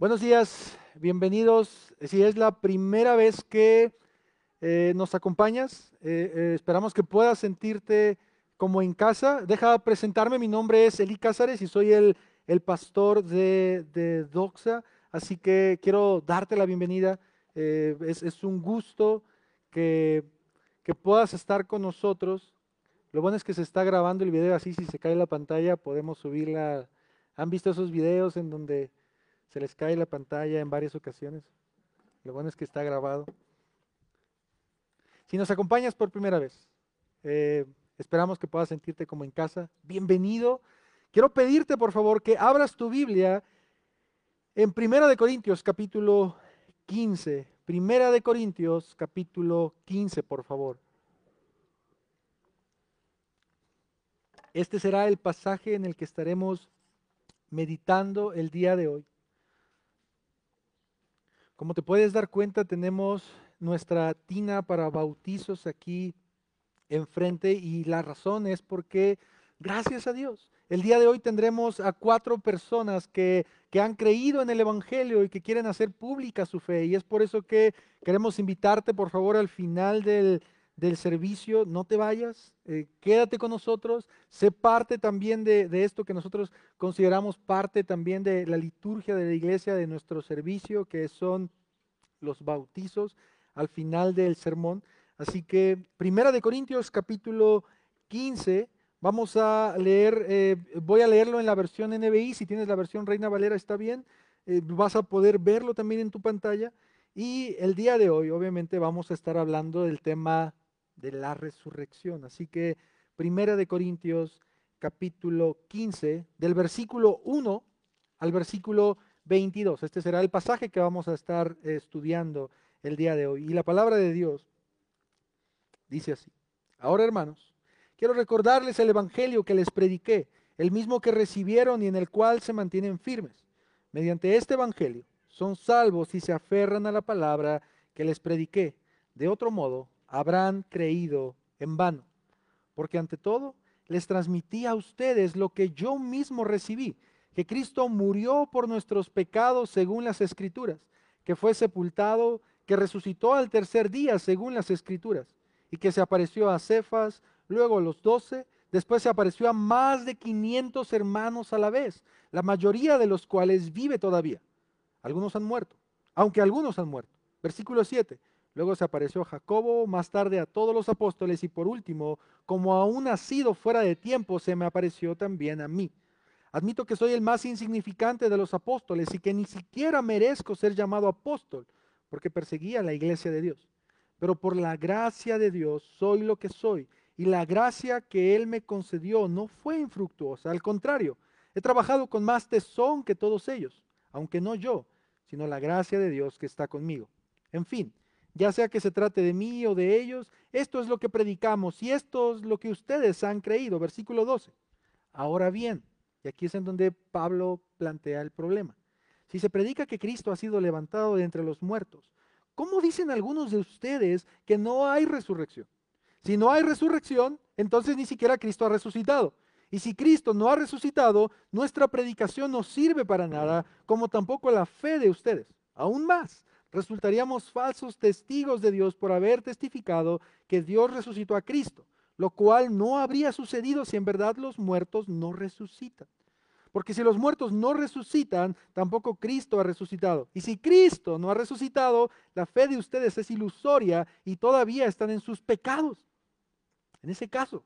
Buenos días, bienvenidos. Si es la primera vez que eh, nos acompañas, eh, eh, esperamos que puedas sentirte como en casa. Deja presentarme, mi nombre es Eli Cázares y soy el, el pastor de, de, Doxa, así que quiero darte la bienvenida. Es, es, un gusto que, que puedas estar con nosotros. Lo bueno es que se está grabando el video así, si se cae la pantalla podemos subirla. ¿Han visto esos videos en donde se les cae la pantalla en varias ocasiones. Lo bueno es que está grabado. Si nos acompañas por primera vez, eh, esperamos que puedas sentirte como en casa. Bienvenido. Quiero pedirte, por favor, que abras tu Biblia en Primera de Corintios, capítulo 15. Primera de Corintios, capítulo 15, por favor. Este será el pasaje en el que estaremos meditando el día de hoy. Como te puedes dar cuenta, tenemos nuestra tina para bautizos aquí enfrente y la razón es porque, gracias a Dios, el día de hoy tendremos a cuatro personas que, que han creído en el Evangelio y que quieren hacer pública su fe. Y es por eso que queremos invitarte, por favor, al final del, del servicio, no te vayas, eh, quédate con nosotros, sé parte también de, de, esto que nosotros consideramos parte también de la liturgia de la iglesia, de nuestro servicio, que son los bautizos al final del sermón. Así que Primera de Corintios capítulo 15, vamos a leer, eh, voy a leerlo en la versión NBI, si tienes la versión Reina Valera está bien, eh, vas a poder verlo también en tu pantalla. Y el día de hoy, obviamente, vamos a estar hablando del tema de la resurrección. Así que Primera de Corintios capítulo 15, del versículo 1 al versículo 22. Este será el pasaje que vamos a estar estudiando el día de hoy. Y la palabra de Dios dice así. Ahora, hermanos, quiero recordarles el Evangelio que les prediqué, el mismo que recibieron y en el cual se mantienen firmes. Mediante este Evangelio son salvos si se aferran a la palabra que les prediqué. De otro modo, habrán creído en vano. Porque ante todo, les transmití a ustedes lo que yo mismo recibí, que Cristo murió por nuestros pecados según las escrituras, que fue sepultado, que resucitó al tercer día según las escrituras, y que se apareció a Cefas, luego a los doce, después se apareció a más de 500 hermanos a la vez, la mayoría de los cuales vive todavía. Algunos han muerto, aunque algunos han muerto. Versículo 7. Luego se apareció a Jacobo, más tarde a todos los apóstoles y por último, como aún nacido fuera de tiempo, se me apareció también a mí. Admito que soy el más insignificante de los apóstoles y que ni siquiera merezco ser llamado apóstol porque perseguía la iglesia de Dios. Pero por la gracia de Dios soy lo que soy y la gracia que Él me concedió no fue infructuosa. Al contrario, he trabajado con más tesón que todos ellos, aunque no yo, sino la gracia de Dios que está conmigo. En fin, ya sea que se trate de mí o de ellos, esto es lo que predicamos y esto es lo que ustedes han creído. Versículo 12. Ahora bien, y aquí es en donde Pablo plantea el problema. Si se predica que Cristo ha sido levantado de entre los muertos, ¿cómo dicen algunos de ustedes que no hay resurrección? Si no hay resurrección, entonces ni siquiera Cristo ha resucitado. Y si Cristo no ha resucitado, nuestra predicación no sirve para nada, como tampoco la fe de ustedes. Aún más, resultaríamos falsos testigos de Dios por haber testificado que Dios resucitó a Cristo lo cual no habría sucedido si en verdad los muertos no resucitan. Porque si los muertos no resucitan, tampoco Cristo ha resucitado. Y si Cristo no ha resucitado, la fe de ustedes es ilusoria y todavía están en sus pecados. En ese caso,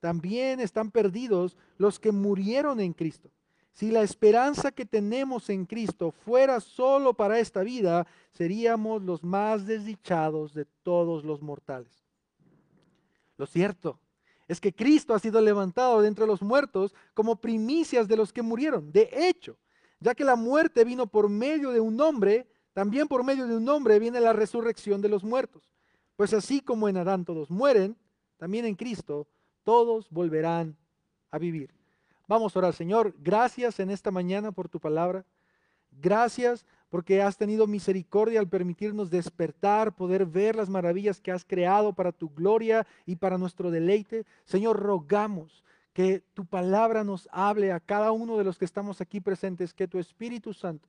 también están perdidos los que murieron en Cristo. Si la esperanza que tenemos en Cristo fuera solo para esta vida, seríamos los más desdichados de todos los mortales. Lo cierto es que Cristo ha sido levantado de entre los muertos como primicias de los que murieron. De hecho, ya que la muerte vino por medio de un hombre, también por medio de un hombre viene la resurrección de los muertos. Pues así como en Adán todos mueren, también en Cristo todos volverán a vivir. Vamos a orar, Señor. Gracias en esta mañana por tu palabra. Gracias porque has tenido misericordia al permitirnos despertar, poder ver las maravillas que has creado para tu gloria y para nuestro deleite. Señor, rogamos que tu palabra nos hable a cada uno de los que estamos aquí presentes, que tu Espíritu Santo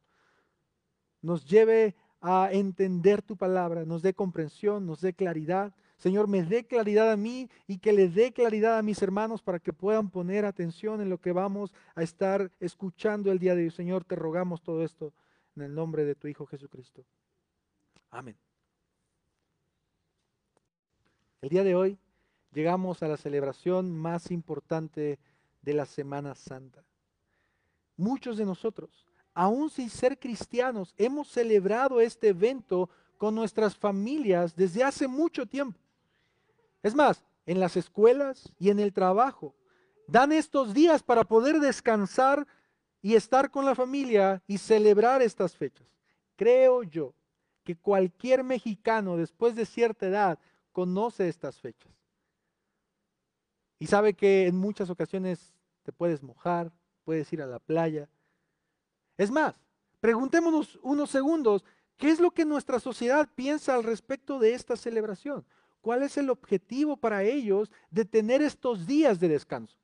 nos lleve a entender tu palabra, nos dé comprensión, nos dé claridad. Señor, me dé claridad a mí y que le dé claridad a mis hermanos para que puedan poner atención en lo que vamos a estar escuchando el día de hoy. Señor, te rogamos todo esto en el nombre de tu Hijo Jesucristo. Amén. El día de hoy llegamos a la celebración más importante de la Semana Santa. Muchos de nosotros, aún sin ser cristianos, hemos celebrado este evento con nuestras familias desde hace mucho tiempo. Es más, en las escuelas y en el trabajo, dan estos días para poder descansar y estar con la familia y celebrar estas fechas. Creo yo que cualquier mexicano después de cierta edad conoce estas fechas. Y sabe que en muchas ocasiones te puedes mojar, puedes ir a la playa. Es más, preguntémonos unos segundos, ¿qué es lo que nuestra sociedad piensa al respecto de esta celebración? ¿Cuál es el objetivo para ellos de tener estos días de descanso?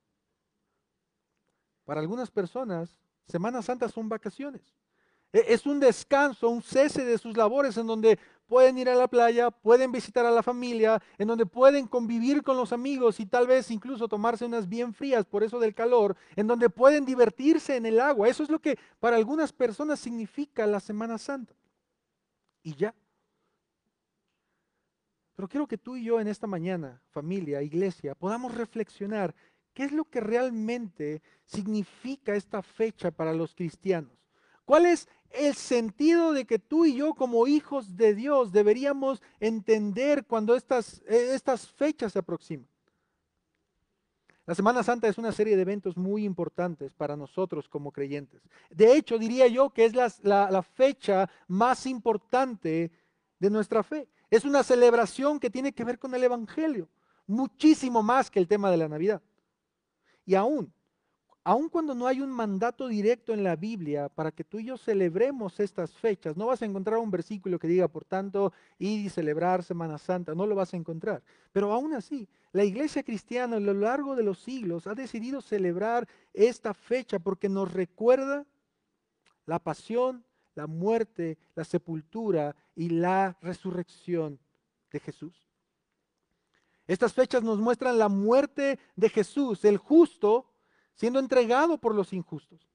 Para algunas personas, Semana Santa son vacaciones. E, es un descanso, un cese de sus labores en donde pueden ir a la playa, pueden visitar a la familia, en donde pueden convivir con los amigos y tal vez incluso tomarse unas bien frías por eso del calor, en donde pueden divertirse en el agua. Eso es lo que para algunas personas significa la Semana Santa. Y ya. Pero quiero que tú y yo en esta mañana, familia, iglesia, podamos reflexionar qué es lo que realmente significa esta fecha para los cristianos. ¿Cuál es el sentido de que tú y yo como hijos de Dios deberíamos entender cuando estas, eh, estas fechas se aproximan. La Semana Santa es una serie de eventos muy importantes para nosotros como creyentes. De hecho, diría yo que es la, la fecha más importante de nuestra fe. Es una celebración que tiene que ver con el Evangelio, muchísimo más que el tema de la Navidad. Y aún aun cuando no hay un mandato directo en la Biblia para que tú y yo celebremos estas fechas, no vas a encontrar un versículo que diga, por tanto, y celebrar Semana Santa, no lo vas a encontrar. Pero aún así, la iglesia cristiana a lo largo de los siglos ha decidido celebrar esta fecha porque nos recuerda la pasión, la muerte, la sepultura y la resurrección de Jesús. Estas fechas nos muestran la muerte de Jesús, el justo, siendo entregado por los injustos.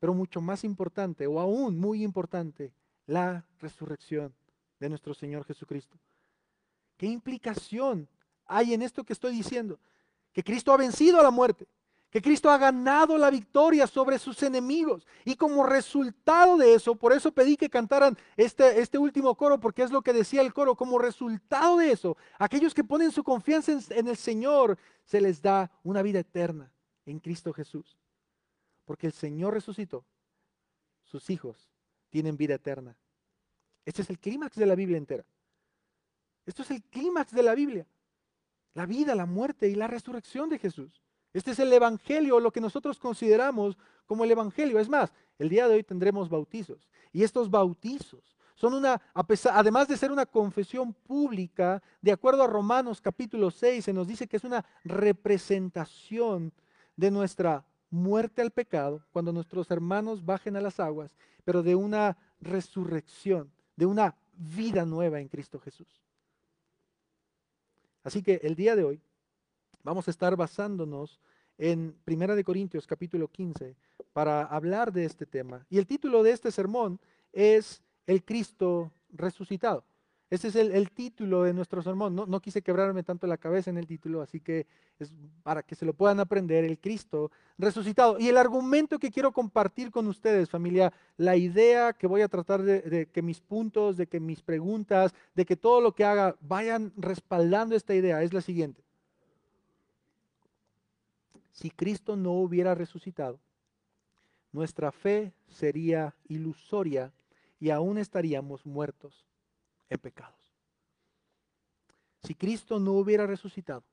Pero mucho más importante, o aún muy importante, la resurrección de nuestro Señor Jesucristo. ¿Qué implicación hay en esto que estoy diciendo? Que Cristo ha vencido a la muerte, que Cristo ha ganado la victoria sobre sus enemigos. Y como resultado de eso, por eso pedí que cantaran este, este último coro, porque es lo que decía el coro, como resultado de eso, aquellos que ponen su confianza en el Señor, se les da una vida eterna en Cristo Jesús. Porque el Señor resucitó. Sus hijos tienen vida eterna. Este es el clímax de la Biblia entera. Esto es el clímax de la Biblia. La vida, la muerte y la resurrección de Jesús. Este es el Evangelio, lo que nosotros consideramos como el Evangelio. Es más, el día de hoy tendremos bautizos. Y estos bautizos son una, además de ser una confesión pública, de acuerdo a Romanos capítulo 6, se nos dice que es una representación de nuestra muerte al pecado, cuando nuestros hermanos bajen a las aguas, pero de una resurrección, de una vida nueva en Cristo Jesús. Así que el día de hoy vamos a estar basándonos en Primera de Corintios capítulo 15 para hablar de este tema. Y el título de este sermón es El Cristo resucitado. Ese es el, título de nuestro sermón. No, quise quebrarme tanto la cabeza en el título, así que es para que se lo puedan aprender, el Cristo resucitado. Y el argumento que quiero compartir con ustedes, familia, la idea que voy a tratar de, de que mis puntos, de que mis preguntas, de que todo lo que haga vayan respaldando esta idea, es la siguiente. Si Cristo no hubiera resucitado, nuestra fe sería ilusoria y aún estaríamos muertos en pecados. Si Cristo no hubiera resucitado,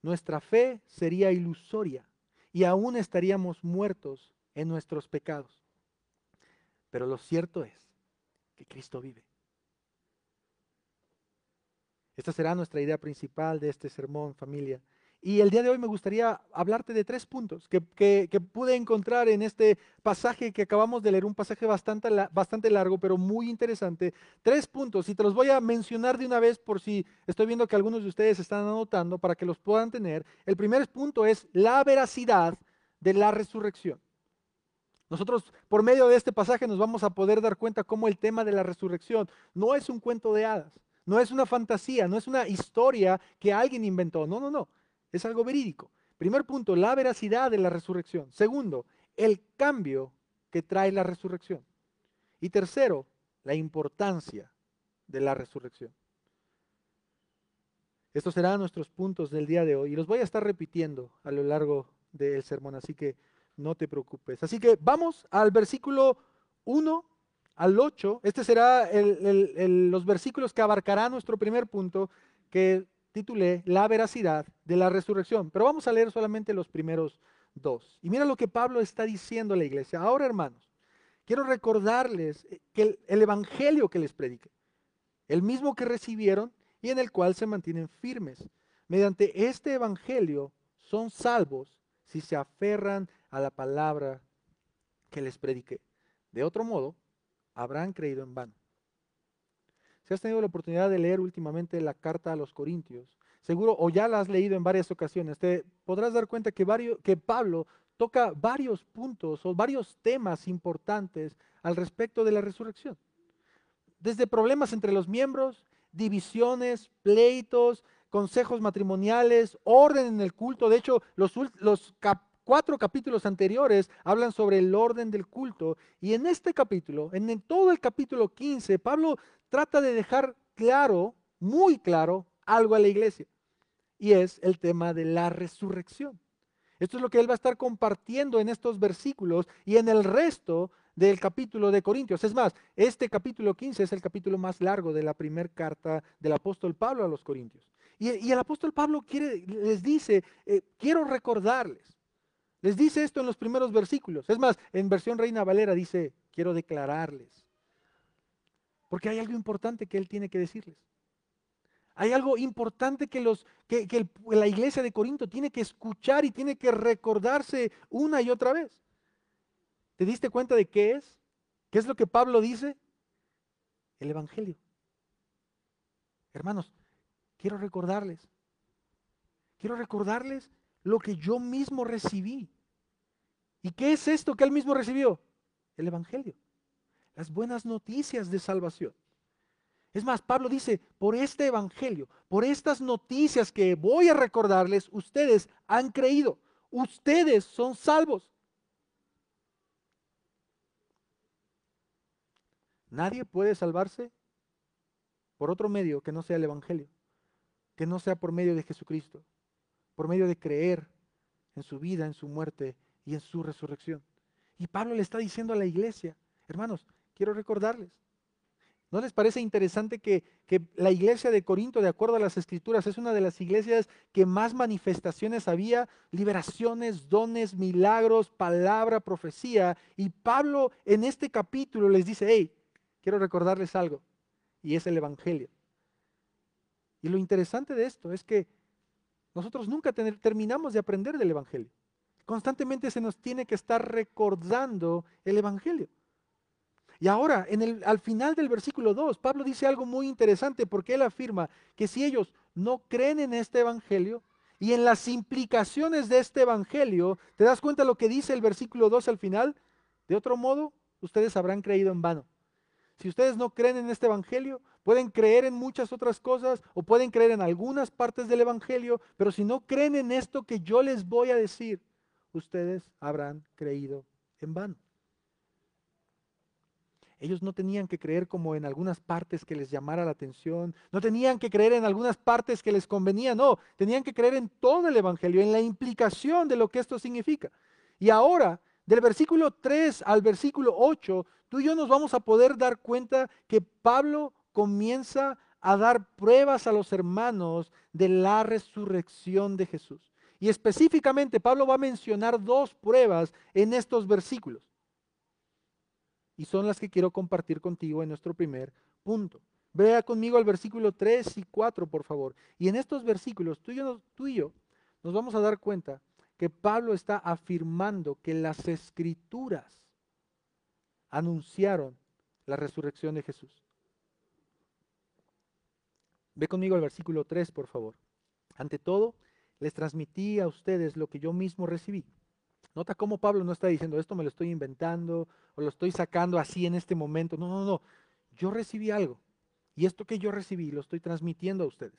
nuestra fe sería ilusoria y aún estaríamos muertos en nuestros pecados. Pero lo cierto es que Cristo vive. Esta será nuestra idea principal de este sermón, familia. Y el día de hoy me gustaría hablarte de tres puntos que, pude encontrar en este pasaje que acabamos de leer, un pasaje bastante, bastante largo, pero muy interesante. Tres puntos, y te los voy a mencionar de una vez por si estoy viendo que algunos de ustedes están anotando para que los puedan tener. El primer punto es la veracidad de la resurrección. Nosotros por medio de este pasaje nos vamos a poder dar cuenta cómo el tema de la resurrección no es un cuento de hadas, no es una fantasía, no es una historia que alguien inventó, no, no, no es algo verídico. Primer punto, la veracidad de la resurrección. Segundo, el cambio que trae la resurrección. Y tercero, la importancia de la resurrección. Estos serán nuestros puntos del día de hoy y los voy a estar repitiendo a lo largo del sermón, así que no te preocupes. Así que vamos al versículo 1 al 8. Este será los versículos que abarcará nuestro primer punto, que titulé La veracidad de la resurrección. Pero vamos a leer solamente los primeros dos. Y mira lo que Pablo está diciendo a la iglesia. Ahora, hermanos, quiero recordarles que el, evangelio que les predique, el mismo que recibieron y en el cual se mantienen firmes. Mediante este evangelio son salvos si se aferran a la palabra que les prediqué. De otro modo, habrán creído en vano. Si has tenido la oportunidad de leer últimamente la carta a los Corintios, seguro o ya la has leído en varias ocasiones, te podrás dar cuenta que, que Pablo toca varios puntos o varios temas importantes al respecto de la resurrección. Desde problemas entre los miembros, divisiones, pleitos, consejos matrimoniales, orden en el culto. De hecho, los, los cuatro capítulos anteriores hablan sobre el orden del culto. Y en este capítulo, en todo el capítulo 15, Pablo trata de dejar claro, muy claro, algo a la iglesia. Y es el tema de la resurrección. Esto es lo que él va a estar compartiendo en estos versículos y en el resto del capítulo de Corintios. Es más, este capítulo 15 es el capítulo más largo de la primera carta del apóstol Pablo a los Corintios. Y, el apóstol Pablo quiere, les dice, eh, quiero recordarles. Les dice esto en los primeros versículos. Es más, en versión Reina Valera dice, quiero declararles. Porque hay algo importante que él tiene que decirles. Hay algo importante que, los, que, la iglesia de Corinto tiene que escuchar y tiene que recordarse una y otra vez. ¿Te diste cuenta de qué es? ¿Qué es lo que Pablo dice? El Evangelio. Hermanos, quiero recordarles. Quiero recordarles lo que yo mismo recibí. ¿Y qué es esto que él mismo recibió? El Evangelio las buenas noticias de salvación. Es más, Pablo dice, por este evangelio, por estas noticias que voy a recordarles, ustedes han creído, ustedes son salvos. Nadie puede salvarse por otro medio que no sea el evangelio, que no sea por medio de Jesucristo, por medio de creer en su vida, en su muerte y en su resurrección. Y Pablo le está diciendo a la iglesia, hermanos, quiero recordarles. ¿No les parece interesante que, la iglesia de Corinto, de acuerdo a las escrituras, es una de las iglesias que más manifestaciones había, liberaciones, dones, milagros, palabra, profecía? Y Pablo en este capítulo les dice, hey, quiero recordarles algo, y es el Evangelio. Y lo interesante de esto es que nosotros nunca terminamos de aprender del Evangelio. Constantemente se nos tiene que estar recordando el Evangelio. Y ahora, en el, al final del versículo 2, Pablo dice algo muy interesante porque él afirma que si ellos no creen en este Evangelio y en las implicaciones de este Evangelio, ¿te das cuenta lo que dice el versículo 2 al final? De otro modo, ustedes habrán creído en vano. Si ustedes no creen en este Evangelio, pueden creer en muchas otras cosas o pueden creer en algunas partes del Evangelio, pero si no creen en esto que yo les voy a decir, ustedes habrán creído en vano. Ellos no tenían que creer como en algunas partes que les llamara la atención, no tenían que creer en algunas partes que les convenía, no, tenían que creer en todo el Evangelio, en la implicación de lo que esto significa. Y ahora, del versículo 3 al versículo 8, tú y yo nos vamos a poder dar cuenta que Pablo comienza a dar pruebas a los hermanos de la resurrección de Jesús. Y específicamente Pablo va a mencionar dos pruebas en estos versículos y son las que quiero compartir contigo en nuestro primer punto. Vea conmigo al versículo 3 y 4, por favor. Y en estos versículos, tú y, yo, nos vamos a dar cuenta que Pablo está afirmando que las escrituras anunciaron la resurrección de Jesús. Ve conmigo al versículo 3, por favor. Ante todo, les transmití a ustedes lo que yo mismo recibí. Nota cómo Pablo no está diciendo esto me lo estoy inventando o lo estoy sacando así en este momento. No, no, no. Yo recibí algo. Y esto que yo recibí lo estoy transmitiendo a ustedes.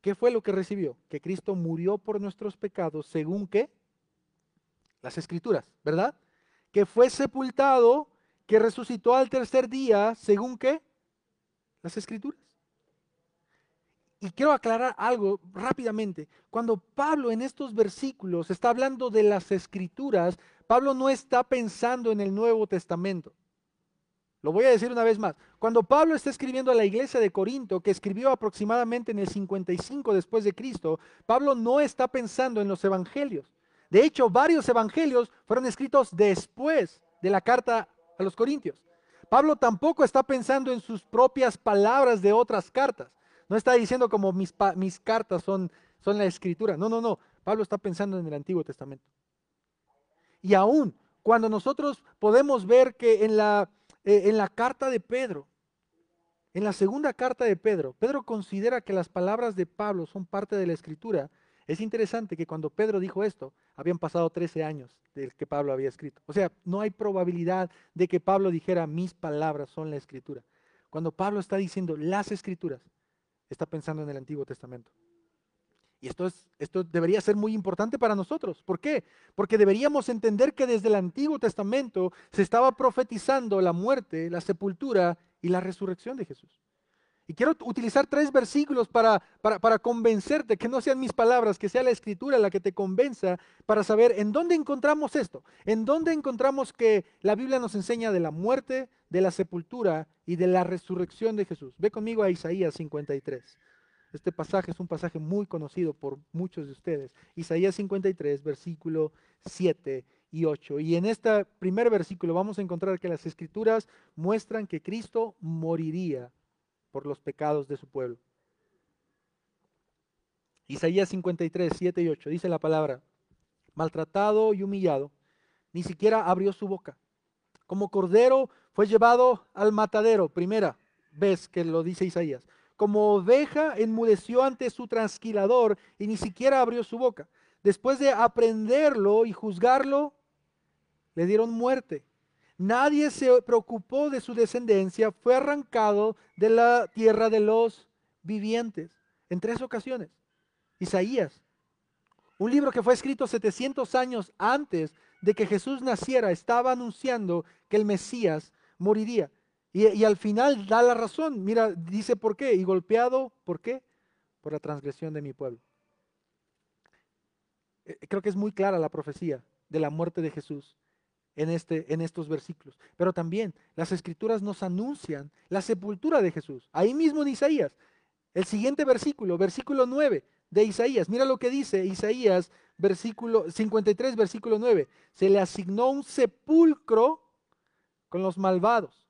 ¿Qué fue lo que recibió? Que Cristo murió por nuestros pecados según qué? Las escrituras, ¿verdad? Que fue sepultado, que resucitó al tercer día según qué? Las escrituras. Y quiero aclarar algo rápidamente. Cuando Pablo en estos versículos está hablando de las escrituras, Pablo no está pensando en el Nuevo Testamento. Lo voy a decir una vez más. Cuando Pablo está escribiendo a la iglesia de Corinto, que escribió aproximadamente en el 55 después de Cristo, Pablo no está pensando en los evangelios. De hecho, varios evangelios fueron escritos después de la carta a los Corintios. Pablo tampoco está pensando en sus propias palabras de otras cartas. No está diciendo como mis, mis cartas son, son la escritura. No, no, no. Pablo está pensando en el Antiguo Testamento. Y aún cuando nosotros podemos ver que en la, eh, en la carta de Pedro, en la segunda carta de Pedro, Pedro considera que las palabras de Pablo son parte de la escritura. Es interesante que cuando Pedro dijo esto, habían pasado 13 años del que Pablo había escrito. O sea, no hay probabilidad de que Pablo dijera mis palabras son la escritura. Cuando Pablo está diciendo las escrituras, está pensando en el Antiguo Testamento. Y esto, es, esto debería ser muy importante para nosotros. ¿Por qué? Porque deberíamos entender que desde el Antiguo Testamento se estaba profetizando la muerte, la sepultura y la resurrección de Jesús. Y quiero utilizar tres versículos para, para, para, convencerte, que no sean mis palabras, que sea la escritura la que te convenza para saber en dónde encontramos esto, en dónde encontramos que la Biblia nos enseña de la muerte, de la sepultura y de la resurrección de Jesús. Ve conmigo a Isaías 53. Este pasaje es un pasaje muy conocido por muchos de ustedes. Isaías 53, versículo 7 y 8. Y en este primer versículo vamos a encontrar que las escrituras muestran que Cristo moriría por los pecados de su pueblo. Isaías 53, 7 y 8 dice la palabra, maltratado y humillado, ni siquiera abrió su boca. Como cordero fue llevado al matadero, primera vez que lo dice Isaías. Como oveja enmudeció ante su transquilador y ni siquiera abrió su boca. Después de aprenderlo y juzgarlo, le dieron muerte Nadie se preocupó de su descendencia, fue arrancado de la tierra de los vivientes en tres ocasiones. Isaías, un libro que fue escrito 700 años antes de que Jesús naciera, estaba anunciando que el Mesías moriría. Y, al final da la razón. Mira, dice por qué. Y golpeado, ¿por qué? Por la transgresión de mi pueblo. Eh, creo que es muy clara la profecía de la muerte de Jesús en, este, en estos versículos. Pero también las escrituras nos anuncian la sepultura de Jesús. Ahí mismo en Isaías. El siguiente versículo, versículo 9 de Isaías. Mira lo que dice Isaías, versículo 53, versículo 9. Se le asignó un sepulcro con los malvados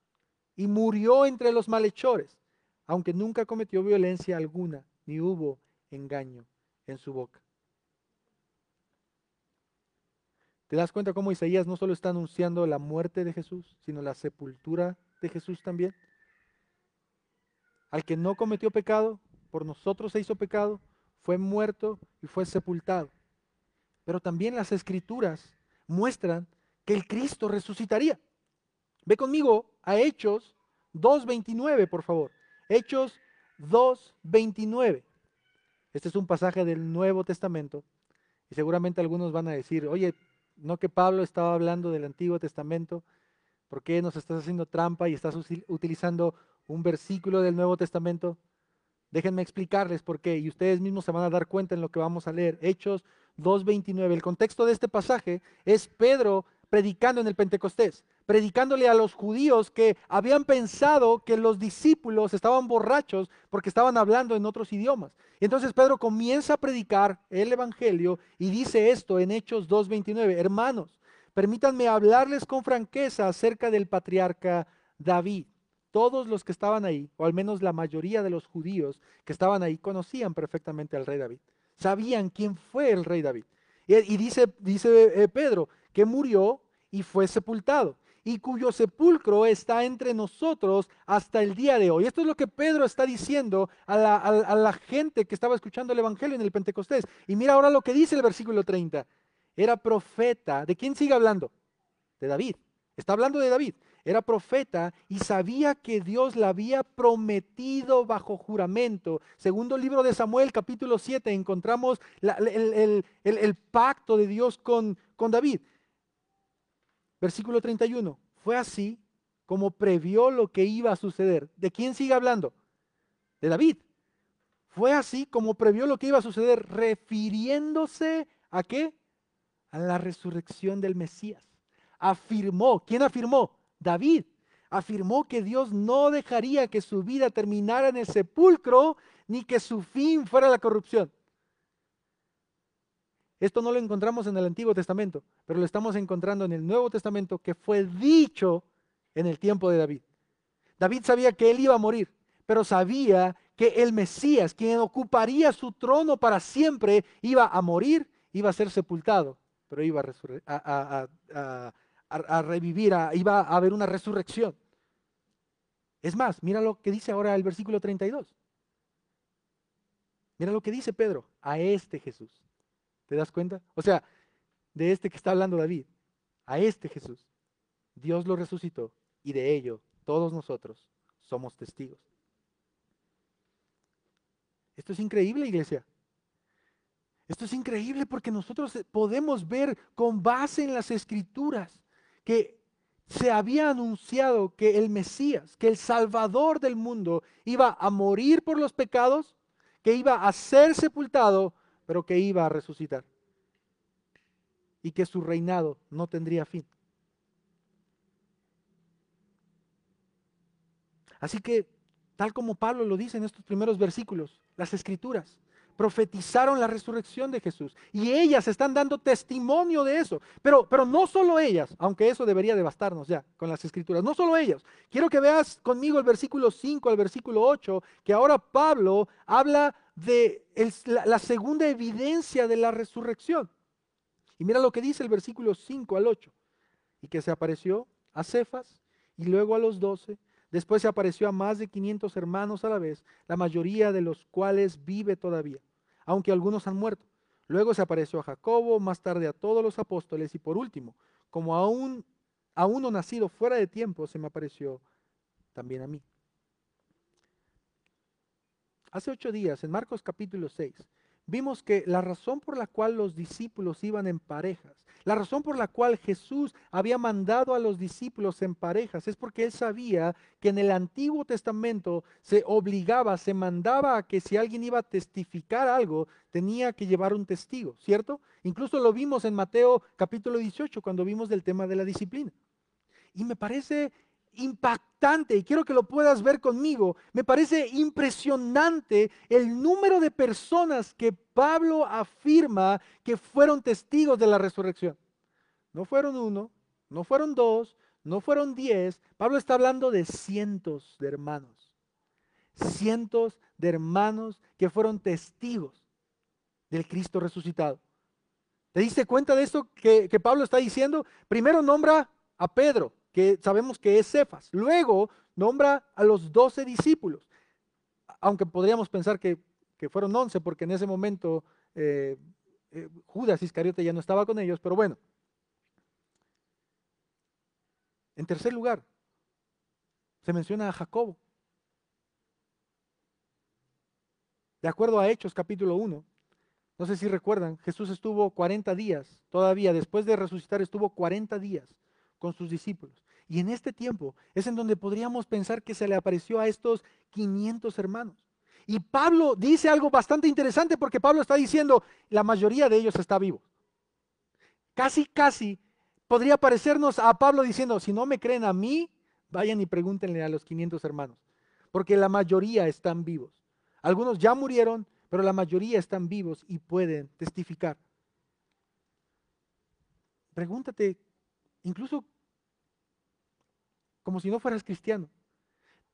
y murió entre los malhechores, aunque nunca cometió violencia alguna, ni hubo engaño en su boca. ¿Te das cuenta cómo Isaías no solo está anunciando la muerte de Jesús, sino la sepultura de Jesús también? Al que no cometió pecado, por nosotros se hizo pecado, fue muerto y fue sepultado. Pero también las escrituras muestran que el Cristo resucitaría. Ve conmigo a Hechos 2.29, por favor. Hechos 2.29. Este es un pasaje del Nuevo Testamento. Y seguramente algunos van a decir, oye, no que Pablo estaba hablando del Antiguo Testamento. ¿Por qué nos estás haciendo trampa y estás utilizando un versículo del Nuevo Testamento? Déjenme explicarles por qué y ustedes mismos se van a dar cuenta en lo que vamos a leer. Hechos 2.29. El contexto de este pasaje es Pedro predicando en el Pentecostés, predicándole a los judíos que habían pensado que los discípulos estaban borrachos porque estaban hablando en otros idiomas. Y entonces Pedro comienza a predicar el Evangelio y dice esto en Hechos 2.29, hermanos, permítanme hablarles con franqueza acerca del patriarca David. Todos los que estaban ahí, o al menos la mayoría de los judíos que estaban ahí, conocían perfectamente al rey David. sabían quién fue el rey David. Y, dice, dice eh, Pedro que murió y fue sepultado y cuyo sepulcro está entre nosotros hasta el día de hoy. Esto es lo que Pedro está diciendo a la, la, gente que estaba escuchando el Evangelio en el Pentecostés. Y mira ahora lo que dice el versículo 30. Era profeta. ¿De quién sigue hablando? De David. Está hablando de David era profeta y sabía que Dios le había prometido bajo juramento. Segundo libro de Samuel, capítulo 7, encontramos el, pacto de Dios con, con David. Versículo 31. Fue así como previó lo que iba a suceder. ¿De quién sigue hablando? De David. Fue así como previó lo que iba a suceder, refiriéndose a qué? A la resurrección del Mesías. Afirmó, ¿quién afirmó? David afirmó que Dios no dejaría que su vida terminara en el sepulcro ni que su fin fuera la corrupción. Esto no lo encontramos en el Antiguo Testamento, pero lo estamos encontrando en el Nuevo Testamento que fue dicho en el tiempo de David. David sabía que él iba a morir, pero sabía que el Mesías, quien ocuparía su trono para siempre, iba a morir, iba a ser sepultado, pero iba a, a, revivir, iba a haber una resurrección. Es más, mira lo que dice ahora el versículo 32. Mira lo que dice Pedro, a este Jesús. ¿Te das cuenta? O sea, de este que está hablando David, a este Jesús. Dios lo resucitó y de ello todos nosotros somos testigos. Esto es increíble, iglesia. Esto es increíble porque nosotros podemos ver con base en las escrituras que se había anunciado que el Mesías, que el Salvador del mundo iba a morir por los pecados, que iba a ser sepultado, pero que iba a resucitar. Y que su reinado no tendría fin. Así que, tal como Pablo lo dice en estos primeros versículos, las escrituras profetizaron la resurrección de Jesús. Y ellas están dando testimonio de eso. Pero, pero no solo ellas, aunque eso debería devastarnos ya con las escrituras, no solo ellas. Quiero que veas conmigo el versículo 5 al versículo 8, que ahora Pablo habla de la, la segunda evidencia de la resurrección. Y mira lo que dice el versículo 5 al 8. Y que se apareció a Cefas y luego a los doce Después se apareció a más de 500 hermanos a la vez, la mayoría de los cuales vive todavía, aunque algunos han muerto. Luego se apareció a Jacobo, más tarde a todos los apóstoles y por último, como aún a uno nacido fuera de tiempo, se me apareció también a mí. Hace ocho días, en Marcos capítulo 6, vimos que la razón por la cual los discípulos iban en parejas, la razón por la cual Jesús había mandado a los discípulos en parejas, es porque él sabía que en el Antiguo Testamento se obligaba, se mandaba a que si alguien iba a testificar algo, tenía que llevar un testigo, ¿cierto? Incluso lo vimos en Mateo capítulo 18 cuando vimos del tema de la disciplina. Y me parece impactante y quiero que lo puedas ver conmigo. Me parece impresionante el número de personas que Pablo afirma que fueron testigos de la resurrección. No fueron uno, no fueron dos, no fueron diez. Pablo está hablando de cientos de hermanos. Cientos de hermanos que fueron testigos del Cristo resucitado. ¿Te diste cuenta de esto que, que Pablo está diciendo? Primero nombra a Pedro, que sabemos que es Cefas. Luego nombra a los doce discípulos, aunque podríamos pensar que, fueron once, porque en ese momento eh, eh, Judas Iscariote ya no estaba con ellos, pero bueno. En tercer lugar, se menciona a Jacobo. De acuerdo a Hechos capítulo 1, no sé si recuerdan, Jesús estuvo 40 días, todavía después de resucitar estuvo 40 días con sus discípulos. Y en este tiempo es en donde podríamos pensar que se le apareció a estos 500 hermanos. Y Pablo dice algo bastante interesante porque Pablo está diciendo, la mayoría de ellos está vivo. Casi, casi podría parecernos a Pablo diciendo, si no me creen a mí, vayan y pregúntenle a los 500 hermanos, porque la mayoría están vivos. Algunos ya murieron, pero la mayoría están vivos y pueden testificar. Pregúntate, incluso como si no fueras cristiano.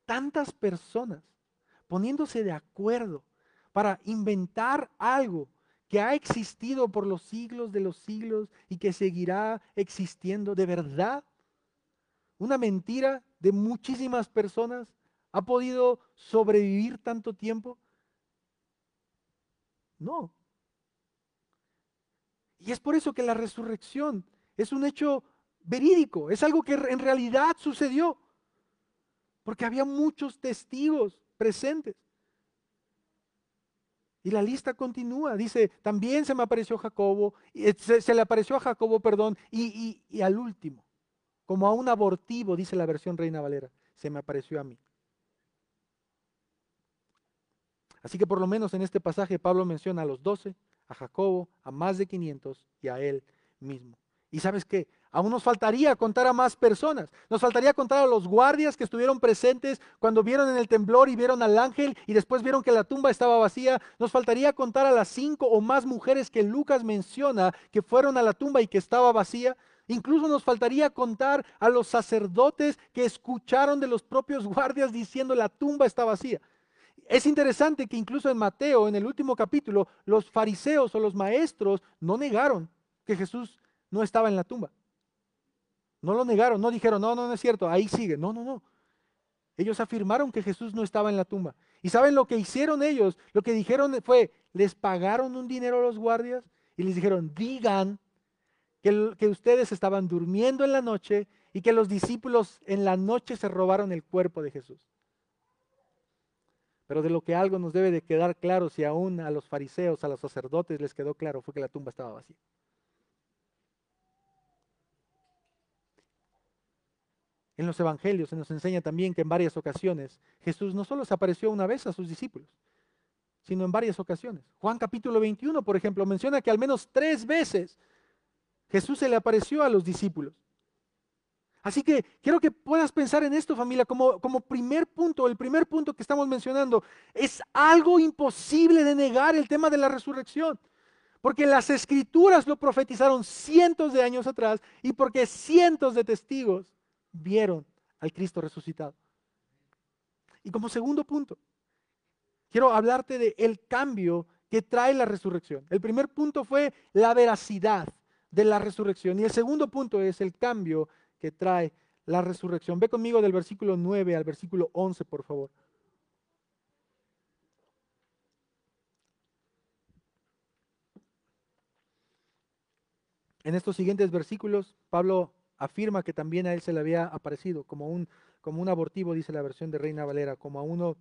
Tantas personas poniéndose de acuerdo para inventar algo que ha existido por los siglos de los siglos y que seguirá existiendo de verdad? ¿Una mentira de muchísimas personas ha podido sobrevivir tanto tiempo? No. Y es por eso que la resurrección es un hecho verídico, es algo que en realidad sucedió, porque había muchos testigos presentes. Y la lista continúa, dice, también se me apareció Jacobo, eh, se, le apareció a Jacobo, perdón, y, y al último, como a un abortivo, dice la versión Reina Valera, se me apareció a mí. Así que por lo menos en este pasaje Pablo menciona a los doce, a Jacobo, a más de 500 y a él mismo. Y sabes qué, aún nos faltaría contar a más personas. Nos faltaría contar a los guardias que estuvieron presentes cuando vieron en el temblor y vieron al ángel y después vieron que la tumba estaba vacía. Nos faltaría contar a las cinco o más mujeres que Lucas menciona que fueron a la tumba y que estaba vacía. Incluso nos faltaría contar a los sacerdotes que escucharon de los propios guardias diciendo la tumba está vacía. Es interesante que incluso en Mateo, en el último capítulo, los fariseos o los maestros no negaron que Jesús no estaba en la tumba. No lo negaron, no dijeron, no, no, no es cierto, ahí sigue. No, no, no. Ellos afirmaron que Jesús no estaba en la tumba. ¿Y saben lo que hicieron ellos? Lo que dijeron fue, les pagaron un dinero a los guardias y les dijeron, digan que, que ustedes estaban durmiendo en la noche y que los discípulos en la noche se robaron el cuerpo de Jesús. Pero de lo que algo nos debe de quedar claro, si aún a los fariseos, a los sacerdotes les quedó claro, fue que la tumba estaba vacía. En los evangelios se nos enseña también que en varias ocasiones Jesús no solo se apareció una vez a sus discípulos, sino en varias ocasiones. Juan capítulo 21, por ejemplo, menciona que al menos tres veces Jesús se le apareció a los discípulos. Así que quiero que puedas pensar en esto, familia, como, como primer punto, el primer punto que estamos mencionando. Es algo imposible de negar el tema de la resurrección. Porque las escrituras lo profetizaron cientos de años atrás y porque cientos de testigos vieron al Cristo resucitado. Y como segundo punto, quiero hablarte del el cambio que trae la resurrección. El primer punto fue la veracidad de la resurrección y el segundo punto es el cambio que trae la resurrección. Ve conmigo del versículo 9 al versículo 11, por favor. En estos siguientes versículos, Pablo afirma que también a él se le había aparecido como un, como un abortivo, dice la versión de Reina Valera, como a uno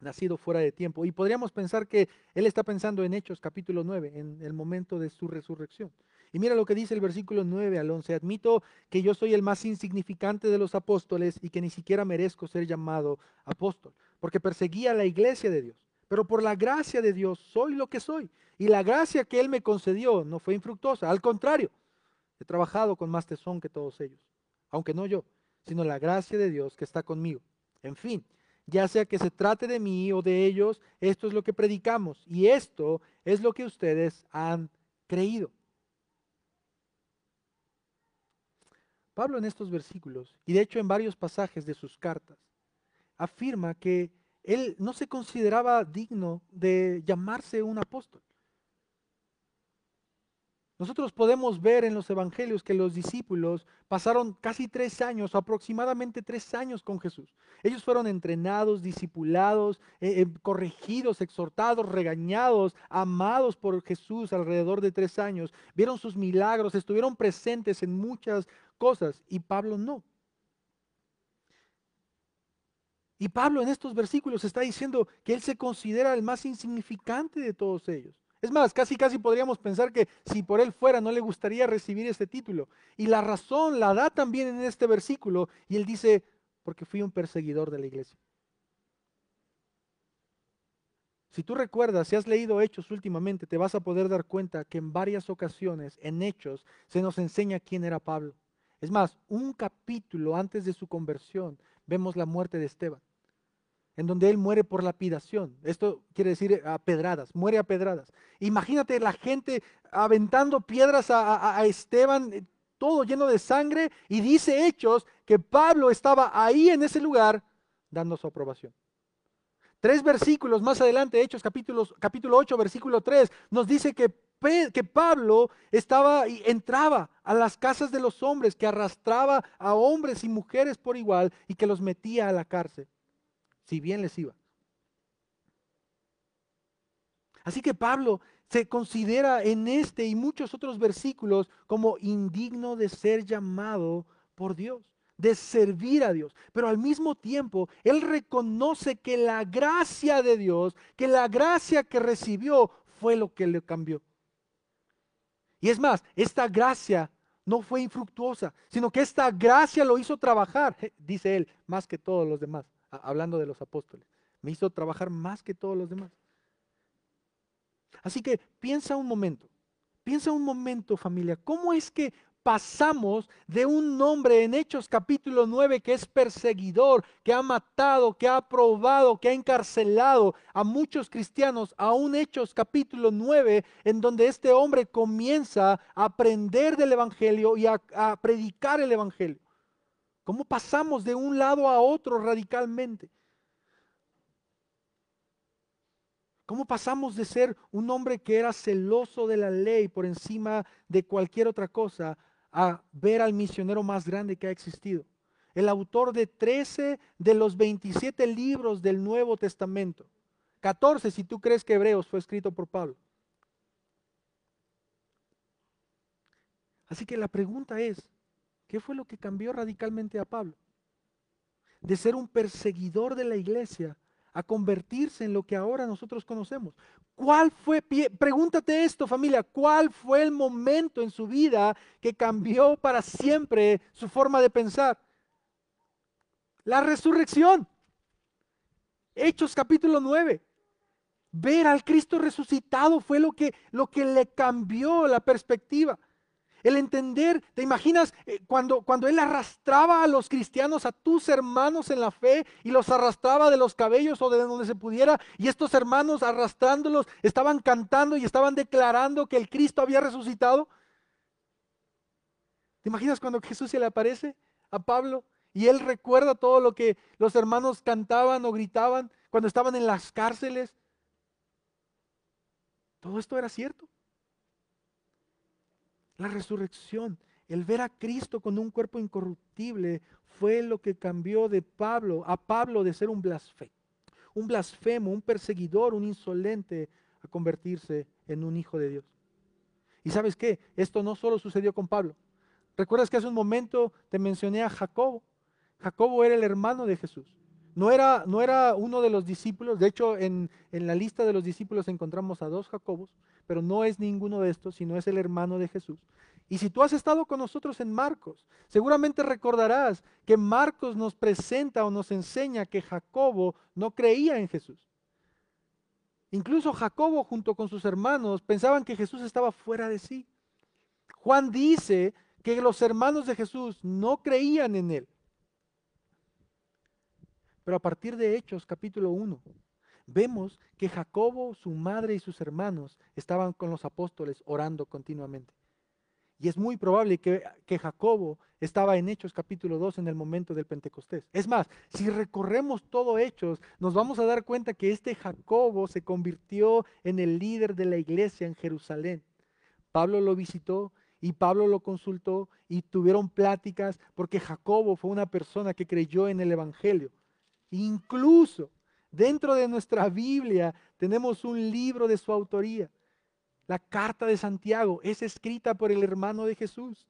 nacido fuera de tiempo. Y podríamos pensar que él está pensando en Hechos capítulo 9, en el momento de su resurrección. Y mira lo que dice el versículo 9 al 11. Admito que yo soy el más insignificante de los apóstoles y que ni siquiera merezco ser llamado apóstol, porque perseguía la iglesia de Dios. Pero por la gracia de Dios soy lo que soy. Y la gracia que Él me concedió no fue infructuosa. Al contrario, trabajado con más tesón que todos ellos. Aunque no yo, sino la gracia de Dios que está conmigo. En fin, ya sea que se trate de mí o de ellos, esto es lo que predicamos. Y esto es lo que ustedes han creído. Pablo en estos versículos, y de hecho en varios pasajes de sus cartas, afirma que él no se consideraba digno de llamarse un apóstol. Nosotros podemos ver en los evangelios que los discípulos pasaron casi tres años, aproximadamente tres años con Jesús. Ellos fueron entrenados, discipulados, eh, eh, corregidos, exhortados, regañados, amados por Jesús alrededor de tres años. Vieron sus milagros, estuvieron presentes en muchas cosas y Pablo no. Y Pablo en estos versículos está diciendo que él se considera el más insignificante de todos ellos. Es más, casi casi podríamos pensar que si por él fuera no le gustaría recibir este título. Y la razón la da también en este versículo y él dice, porque fui un perseguidor de la iglesia. Si tú recuerdas, si has leído Hechos últimamente, te vas a poder dar cuenta que en varias ocasiones, en Hechos, se nos enseña quién era Pablo. Es más, un capítulo antes de su conversión, vemos la muerte de Esteban en donde él muere por lapidación. Esto quiere decir a pedradas, muere a pedradas. Imagínate la gente aventando piedras a, Esteban, eh, todo lleno de sangre, y dice Hechos que Pablo estaba ahí en ese lugar dando su aprobación. Tres versículos más adelante, Hechos capítulo 8, versículo 3, nos dice que que Pablo estaba y entraba a las casas de los hombres, que arrastraba a hombres y mujeres por igual y que los metía a la cárcel, si bien les iba. Así que Pablo se considera en este y muchos otros versículos como indigno de ser llamado por Dios, de servir a Dios. Pero al mismo tiempo, él reconoce que la gracia de Dios, que la gracia que recibió fue lo que le cambió. Y es más, esta gracia no fue infructuosa, sino que esta gracia lo hizo trabajar, dice él, más que todos los demás, hablando de los apóstoles. Me hizo trabajar más que todos los demás. Así que piensa un momento, piensa un momento familia, ¿cómo es que pasamos de un hombre en Hechos capítulo 9 que es perseguidor, que ha matado, que ha probado, que ha encarcelado a muchos cristianos, a un Hechos capítulo 9 en donde este hombre comienza a aprender del Evangelio y a, a predicar el Evangelio? ¿Cómo pasamos de un lado a otro radicalmente? ¿Cómo pasamos de ser un hombre que era celoso de la ley por encima de cualquier otra cosa a ver al misionero más grande que ha existido? El autor de 13 de los 27 libros del Nuevo Testamento. 14 si tú crees que Hebreos fue escrito por Pablo. Así que la pregunta es, ¿qué fue lo que cambió radicalmente a Pablo? De ser un perseguidor de la iglesia a convertirse en lo que ahora nosotros conocemos. ¿Cuál fue, pregúntate esto familia, cuál fue el momento en su vida que cambió para siempre su forma de pensar? La resurrección. Hechos capítulo 9. Ver al Cristo resucitado fue lo que, lo que le cambió la perspectiva. El entender, ¿te imaginas eh, cuando, cuando él arrastraba a los cristianos, a tus hermanos en la fe, y los arrastraba de los cabellos o de donde se pudiera, y estos hermanos arrastrándolos estaban cantando y estaban declarando que el Cristo había resucitado? ¿Te imaginas cuando Jesús se le aparece a Pablo y él recuerda todo lo que los hermanos cantaban o gritaban cuando estaban en las cárceles? Todo esto era cierto. La resurrección, el ver a Cristo con un cuerpo incorruptible, fue lo que cambió de Pablo, a Pablo de ser un blasfemo, un blasfemo, un perseguidor, un insolente, a convertirse en un hijo de Dios. Y sabes qué, esto no solo sucedió con Pablo. ¿Recuerdas que hace un momento te mencioné a Jacobo? Jacobo era el hermano de Jesús. No era, no era uno de los discípulos, de hecho en, en la lista de los discípulos encontramos a dos Jacobos, pero no es ninguno de estos, sino es el hermano de Jesús. Y si tú has estado con nosotros en Marcos, seguramente recordarás que Marcos nos presenta o nos enseña que Jacobo no creía en Jesús. Incluso Jacobo junto con sus hermanos pensaban que Jesús estaba fuera de sí. Juan dice que los hermanos de Jesús no creían en él. Pero a partir de Hechos capítulo 1, vemos que Jacobo, su madre y sus hermanos estaban con los apóstoles orando continuamente. Y es muy probable que, Jacobo estaba en Hechos capítulo 2 en el momento del Pentecostés. Es más, si recorremos todo Hechos, nos vamos a dar cuenta que este Jacobo se convirtió en el líder de la iglesia en Jerusalén. Pablo lo visitó y Pablo lo consultó y tuvieron pláticas porque Jacobo fue una persona que creyó en el Evangelio. Incluso Dentro de nuestra Biblia tenemos un libro de su autoría. La carta de Santiago es escrita por el hermano de Jesús.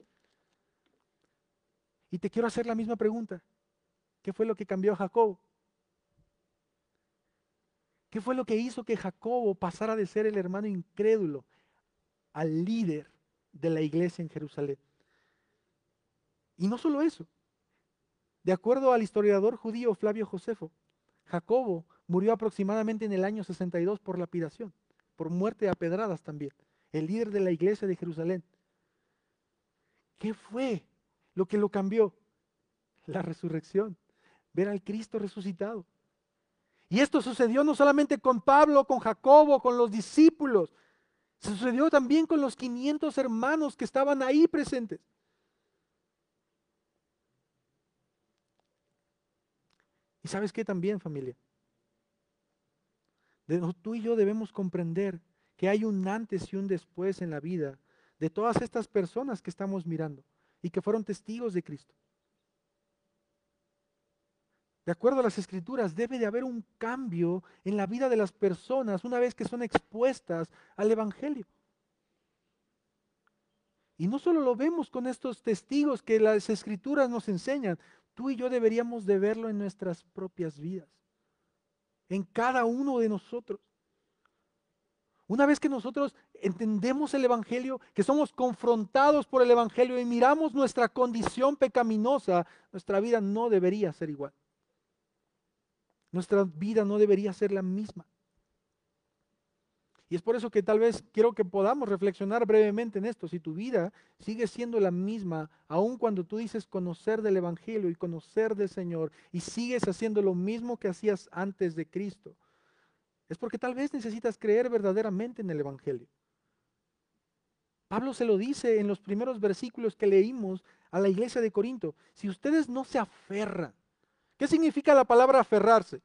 Y te quiero hacer la misma pregunta. ¿Qué fue lo que cambió a Jacob? ¿Qué fue lo que hizo que Jacobo pasara de ser el hermano incrédulo al líder de la iglesia en Jerusalén? Y no solo eso. De acuerdo al historiador judío Flavio Josefo, Jacobo murió aproximadamente en el año 62 por lapidación, por muerte a pedradas también, el líder de la iglesia de Jerusalén. ¿Qué fue lo que lo cambió? La resurrección, ver al Cristo resucitado. Y esto sucedió no solamente con Pablo, con Jacobo, con los discípulos, sucedió también con los 500 hermanos que estaban ahí presentes. ¿Y sabes qué también, familia? tú y yo debemos comprender que hay un antes y un después en la vida de todas estas personas que estamos mirando y que fueron testigos de Cristo. De acuerdo a las escrituras, debe de haber un cambio en la vida de las personas una vez que son expuestas al Evangelio. Y no solo lo vemos con estos testigos que las escrituras nos enseñan, tú y yo deberíamos de verlo en nuestras propias vidas, en cada uno de nosotros. Una vez que nosotros entendemos el Evangelio, que somos confrontados por el Evangelio y miramos nuestra condición pecaminosa, nuestra vida no debería ser igual. Nuestra vida no debería ser la misma. Y es por eso que tal vez quiero que podamos reflexionar brevemente en esto. Si tu vida sigue siendo la misma, aun cuando tú dices conocer del Evangelio y conocer del Señor, y sigues haciendo lo mismo que hacías antes de Cristo, es porque tal vez necesitas creer verdaderamente en el Evangelio. Pablo se lo dice en los primeros versículos que leímos a la iglesia de Corinto. Si ustedes no se aferran, ¿qué significa la palabra aferrarse?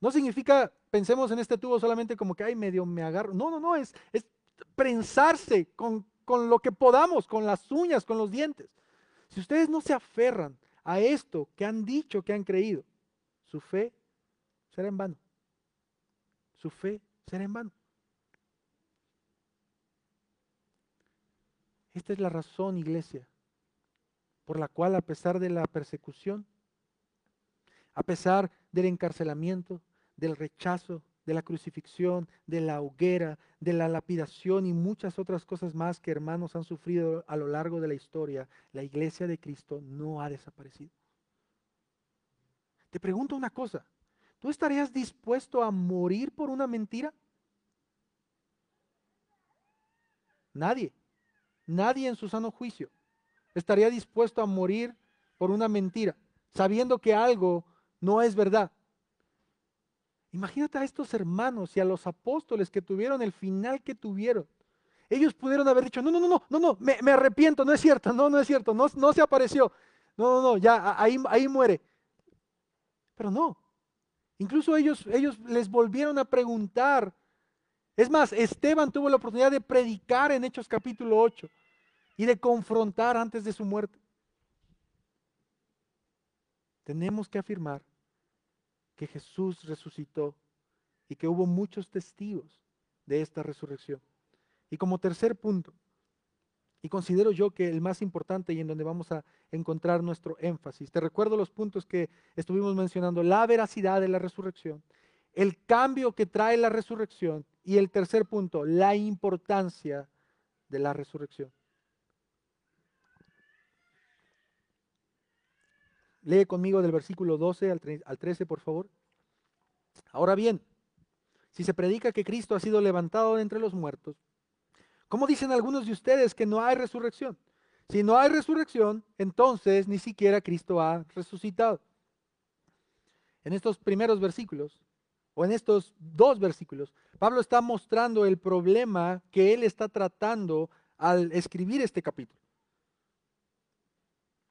No significa, pensemos en este tubo solamente como que, ay, medio me agarro. No, no, no, es, es prensarse con, con lo que podamos, con las uñas, con los dientes. Si ustedes no se aferran a esto que han dicho, que han creído, su fe será en vano. Su fe será en vano. Esta es la razón, iglesia, por la cual a pesar de la persecución, a pesar del encarcelamiento, del rechazo, de la crucifixión, de la hoguera, de la lapidación y muchas otras cosas más que hermanos han sufrido a lo largo de la historia, la iglesia de Cristo no ha desaparecido. Te pregunto una cosa, ¿tú estarías dispuesto a morir por una mentira? Nadie, nadie en su sano juicio estaría dispuesto a morir por una mentira, sabiendo que algo no es verdad. Imagínate a estos hermanos y a los apóstoles que tuvieron el final que tuvieron. Ellos pudieron haber dicho, no, no, no, no, no, me, arrepiento, no es cierto, no, no es cierto, no, no se apareció. No, no, no, ya ahí, ahí muere. Pero no. Incluso ellos, ellos les volvieron a preguntar. Es más, Esteban tuvo la oportunidad de predicar en Hechos capítulo 8 y de confrontar antes de su muerte. Tenemos que afirmar que Jesús resucitó y que hubo muchos testigos de esta resurrección. Y como tercer punto, y considero yo que el más importante y en donde vamos a encontrar nuestro énfasis, te recuerdo los puntos que estuvimos mencionando, la veracidad de la resurrección, el cambio que trae la resurrección y el tercer punto, la importancia de la resurrección. Lee conmigo del versículo 12 al 13, por favor. Ahora bien, si se predica que Cristo ha sido levantado de entre los muertos, ¿cómo dicen algunos de ustedes que no hay resurrección? Si no hay resurrección, entonces ni siquiera Cristo ha resucitado. En estos primeros versículos, o en estos dos versículos, Pablo está mostrando el problema que él está tratando al escribir este capítulo.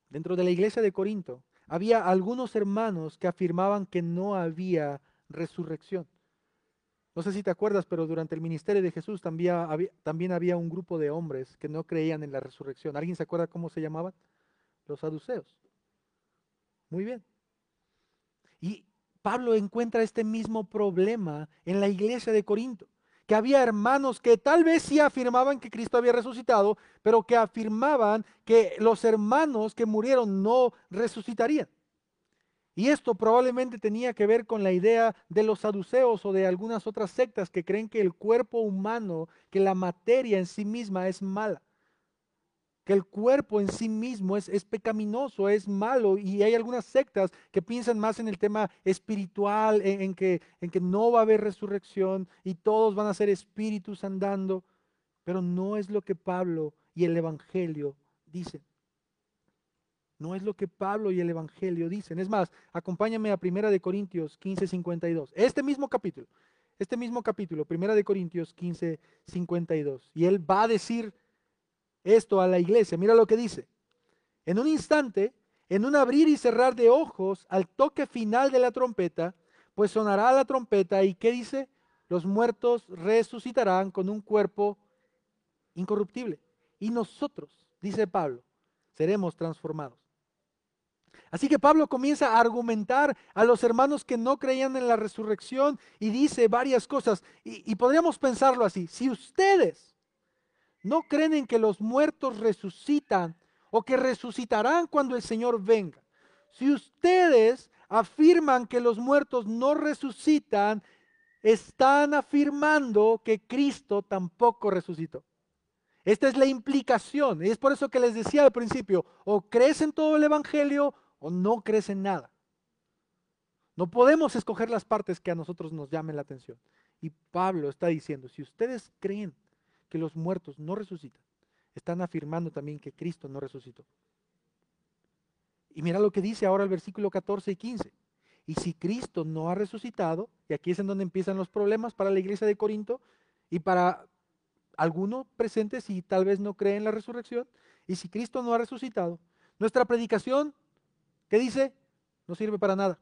Dentro de la iglesia de Corinto había algunos hermanos que afirmaban que no había resurrección. No sé si te acuerdas, pero durante el ministerio de Jesús también había, también había un grupo de hombres que no creían en la resurrección. ¿Alguien se acuerda cómo se llamaban? Los saduceos. Muy bien. Y Pablo encuentra este mismo problema en la iglesia de Corinto, que había hermanos que tal vez sí afirmaban que Cristo había resucitado, pero que afirmaban que los hermanos que murieron no resucitarían. Y esto probablemente tenía que ver con la idea de los saduceos o de algunas otras sectas que creen que el cuerpo humano, que la materia en sí misma es mala, que el cuerpo en sí mismo es, es pecaminoso, es malo. Y hay algunas sectas que piensan más en el tema espiritual, en, que, en que no va a haber resurrección y todos van a ser espíritus andando. Pero no es lo que Pablo y el Evangelio dicen. No es lo que Pablo y el Evangelio dicen. Es más, acompáñame a Primera de Corintios 15, 52. Este mismo capítulo, este mismo capítulo, Primera de Corintios 15, 52. Y él va a decir esto a la iglesia. Mira lo que dice. En un instante, en un abrir y cerrar de ojos, al toque final de la trompeta, pues sonará la trompeta y ¿qué dice? los muertos resucitarán con un cuerpo incorruptible. Y nosotros, dice Pablo, seremos transformados. Así que Pablo comienza a argumentar a los hermanos que no creían en la resurrección y dice varias cosas. Y, podríamos pensarlo así, si ustedes no creen en que los muertos resucitan o que resucitarán cuando el Señor venga, si ustedes afirman que los muertos no resucitan, están afirmando que Cristo tampoco resucitó. Esta es la implicación. Y es por eso que les decía al principio, o crees en todo el Evangelio o no crees en nada. No podemos escoger las partes que a nosotros nos llamen la atención. Y Pablo está diciendo, si ustedes creen que los muertos no resucitan, están afirmando también que Cristo no resucitó. Y mira lo que dice ahora el versículo 14 y 15. Y si Cristo no ha resucitado, y aquí es en donde empiezan los problemas para la iglesia de Corinto y para algunos presentes y tal vez no creen en la resurrección, y si Cristo no ha resucitado, nuestra predicación ¿Qué dice? No sirve para nada,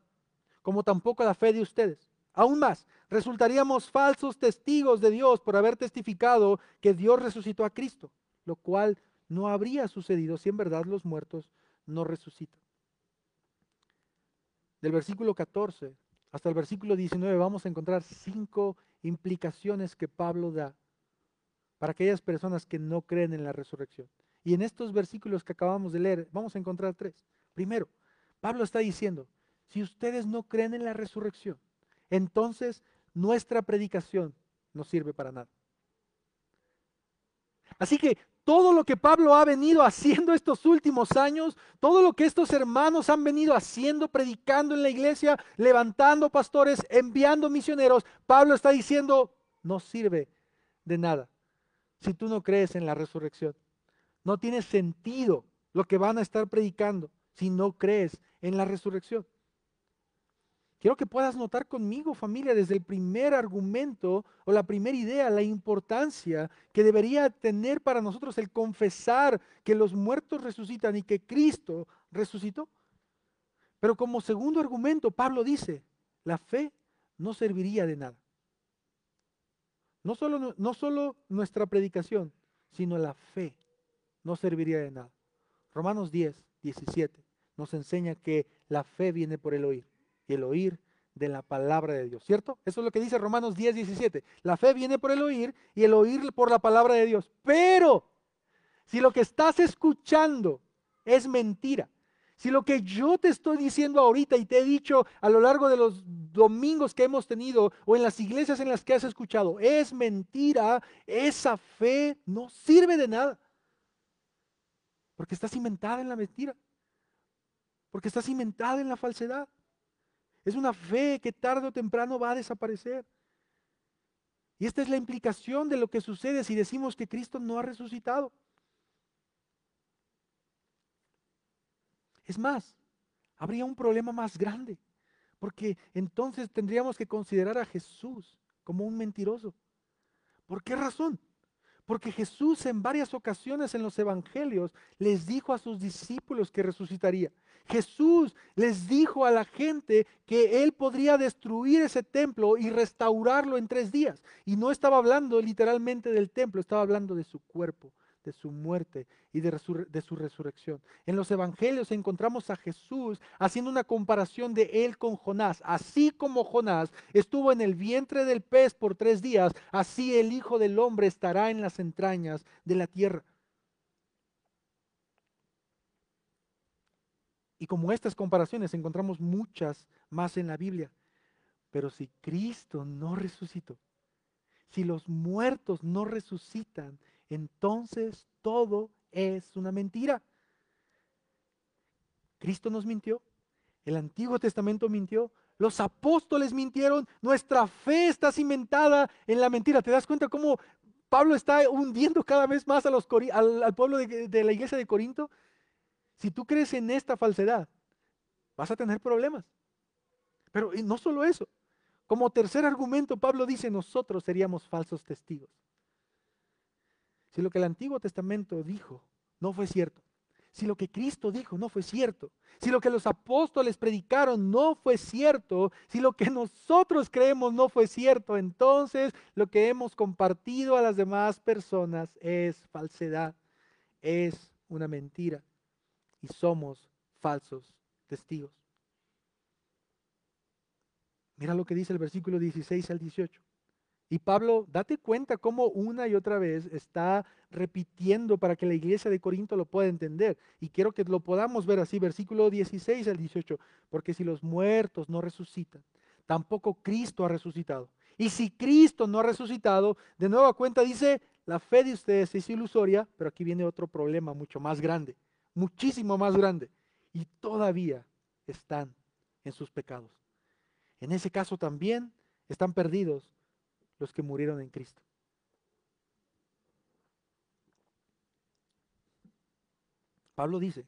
como tampoco la fe de ustedes. Aún más, resultaríamos falsos testigos de Dios por haber testificado que Dios resucitó a Cristo, lo cual no habría sucedido si en verdad los muertos no resucitan. Del versículo 14 hasta el versículo 19 vamos a encontrar cinco implicaciones que Pablo da para aquellas personas que no creen en la resurrección. Y en estos versículos que acabamos de leer vamos a encontrar tres. Primero, Pablo está diciendo, si ustedes no creen en la resurrección, entonces nuestra predicación no sirve para nada. Así que todo lo que Pablo ha venido haciendo estos últimos años, todo lo que estos hermanos han venido haciendo, predicando en la iglesia, levantando pastores, enviando misioneros, Pablo está diciendo, no sirve de nada si tú no crees en la resurrección. No tiene sentido lo que van a estar predicando si no crees en la resurrección. Quiero que puedas notar conmigo, familia, desde el primer argumento o la primera idea, la importancia que debería tener para nosotros el confesar que los muertos resucitan y que Cristo resucitó. Pero como segundo argumento, Pablo dice, la fe no serviría de nada. No solo, no solo nuestra predicación, sino la fe no serviría de nada. Romanos 10, 17 nos enseña que la fe viene por el oír y el oír de la palabra de Dios, ¿cierto? Eso es lo que dice Romanos 10, 17. La fe viene por el oír y el oír por la palabra de Dios. Pero si lo que estás escuchando es mentira, si lo que yo te estoy diciendo ahorita y te he dicho a lo largo de los domingos que hemos tenido o en las iglesias en las que has escuchado es mentira, esa fe no sirve de nada. Porque está cimentada en la mentira porque está cimentada en la falsedad. Es una fe que tarde o temprano va a desaparecer. Y esta es la implicación de lo que sucede si decimos que Cristo no ha resucitado. Es más, habría un problema más grande, porque entonces tendríamos que considerar a Jesús como un mentiroso. ¿Por qué razón? Porque Jesús en varias ocasiones en los evangelios les dijo a sus discípulos que resucitaría. Jesús les dijo a la gente que él podría destruir ese templo y restaurarlo en tres días. Y no estaba hablando literalmente del templo, estaba hablando de su cuerpo, de su muerte y de, su resurrección. En los evangelios encontramos a Jesús haciendo una comparación de él con Jonás. Así como Jonás estuvo en el vientre del pez por tres días, así el Hijo del Hombre estará en las entrañas de la tierra. Y como estas comparaciones encontramos muchas más en la Biblia. Pero si Cristo no resucitó, si los muertos no resucitan, entonces todo es una mentira. Cristo nos mintió, el Antiguo Testamento mintió, los apóstoles mintieron, nuestra fe está cimentada en la mentira. ¿Te das cuenta cómo Pablo está hundiendo cada vez más a los, al, pueblo de la iglesia de Corinto? Si tú crees en esta falsedad, vas a tener problemas. Pero no solo eso. Como tercer argumento, Pablo dice, nosotros seríamos falsos testigos. Si lo que el Antiguo Testamento dijo no fue cierto, si lo que Cristo dijo no fue cierto, si lo que los apóstoles predicaron no fue cierto, si lo que nosotros creemos no fue cierto, entonces lo que hemos compartido a las demás personas es falsedad, es una mentira y somos falsos testigos. Mira lo que dice el versículo 16 al 18. Y Pablo, date cuenta cómo una y otra vez está repitiendo para que la iglesia de Corinto lo pueda entender. Y quiero que lo podamos ver así, versículo 16 al 18. Porque si los muertos no resucitan, tampoco Cristo ha resucitado. Y si Cristo no ha resucitado, de nueva cuenta dice, la fe de ustedes es ilusoria, pero aquí viene otro problema mucho más grande, muchísimo más grande. Y todavía están en sus pecados. En ese caso también están perdidos los que murieron en Cristo. Pablo dice,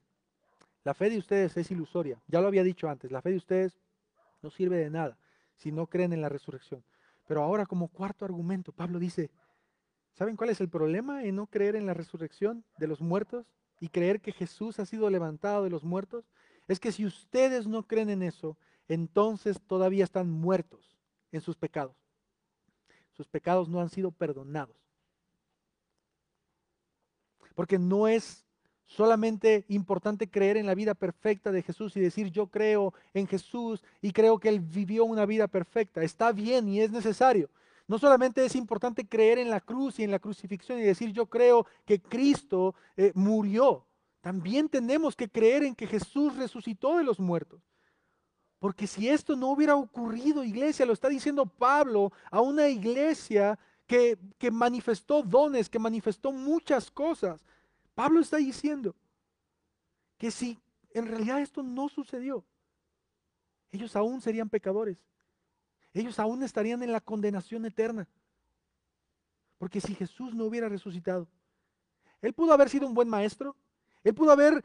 la fe de ustedes es ilusoria. Ya lo había dicho antes, la fe de ustedes no sirve de nada si no creen en la resurrección. Pero ahora como cuarto argumento, Pablo dice, ¿saben cuál es el problema en no creer en la resurrección de los muertos y creer que Jesús ha sido levantado de los muertos? Es que si ustedes no creen en eso, entonces todavía están muertos en sus pecados. Sus pecados no han sido perdonados. Porque no es solamente importante creer en la vida perfecta de Jesús y decir yo creo en Jesús y creo que Él vivió una vida perfecta. Está bien y es necesario. No solamente es importante creer en la cruz y en la crucifixión y decir yo creo que Cristo eh, murió. También tenemos que creer en que Jesús resucitó de los muertos. Porque si esto no hubiera ocurrido, iglesia, lo está diciendo Pablo a una iglesia que, que manifestó dones, que manifestó muchas cosas. Pablo está diciendo que si en realidad esto no sucedió, ellos aún serían pecadores. Ellos aún estarían en la condenación eterna. Porque si Jesús no hubiera resucitado, él pudo haber sido un buen maestro, él pudo haber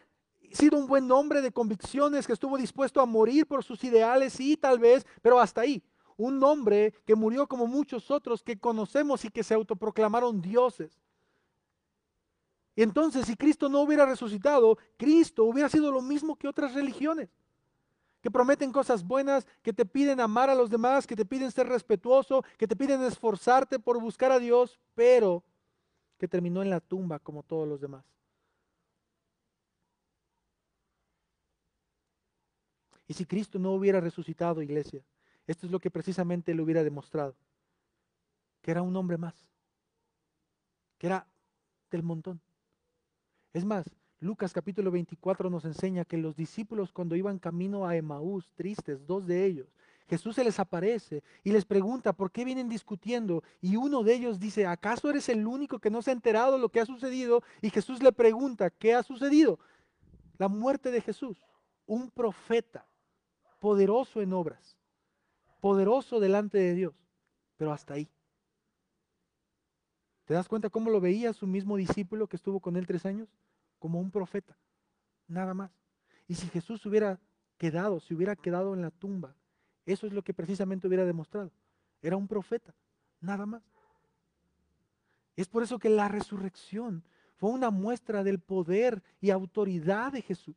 sido un buen hombre de convicciones, que estuvo dispuesto a morir por sus ideales, sí, tal vez, pero hasta ahí. Un hombre que murió como muchos otros que conocemos y que se autoproclamaron dioses. Y entonces, si Cristo no hubiera resucitado, Cristo hubiera sido lo mismo que otras religiones, que prometen cosas buenas, que te piden amar a los demás, que te piden ser respetuoso, que te piden esforzarte por buscar a Dios, pero que terminó en la tumba como todos los demás. Y si Cristo no hubiera resucitado, iglesia, esto es lo que precisamente le hubiera demostrado, que era un hombre más, que era del montón. Es más, Lucas capítulo 24 nos enseña que los discípulos cuando iban camino a Emaús, tristes, dos de ellos, Jesús se les aparece y les pregunta por qué vienen discutiendo y uno de ellos dice, ¿acaso eres el único que no se ha enterado lo que ha sucedido? Y Jesús le pregunta, ¿qué ha sucedido? La muerte de Jesús, un profeta poderoso en obras, poderoso delante de Dios, pero hasta ahí. ¿Te das cuenta cómo lo veía su mismo discípulo que estuvo con él tres años? Como un profeta, nada más. Y si Jesús hubiera quedado, si hubiera quedado en la tumba, eso es lo que precisamente hubiera demostrado. Era un profeta, nada más. Es por eso que la resurrección fue una muestra del poder y autoridad de Jesús.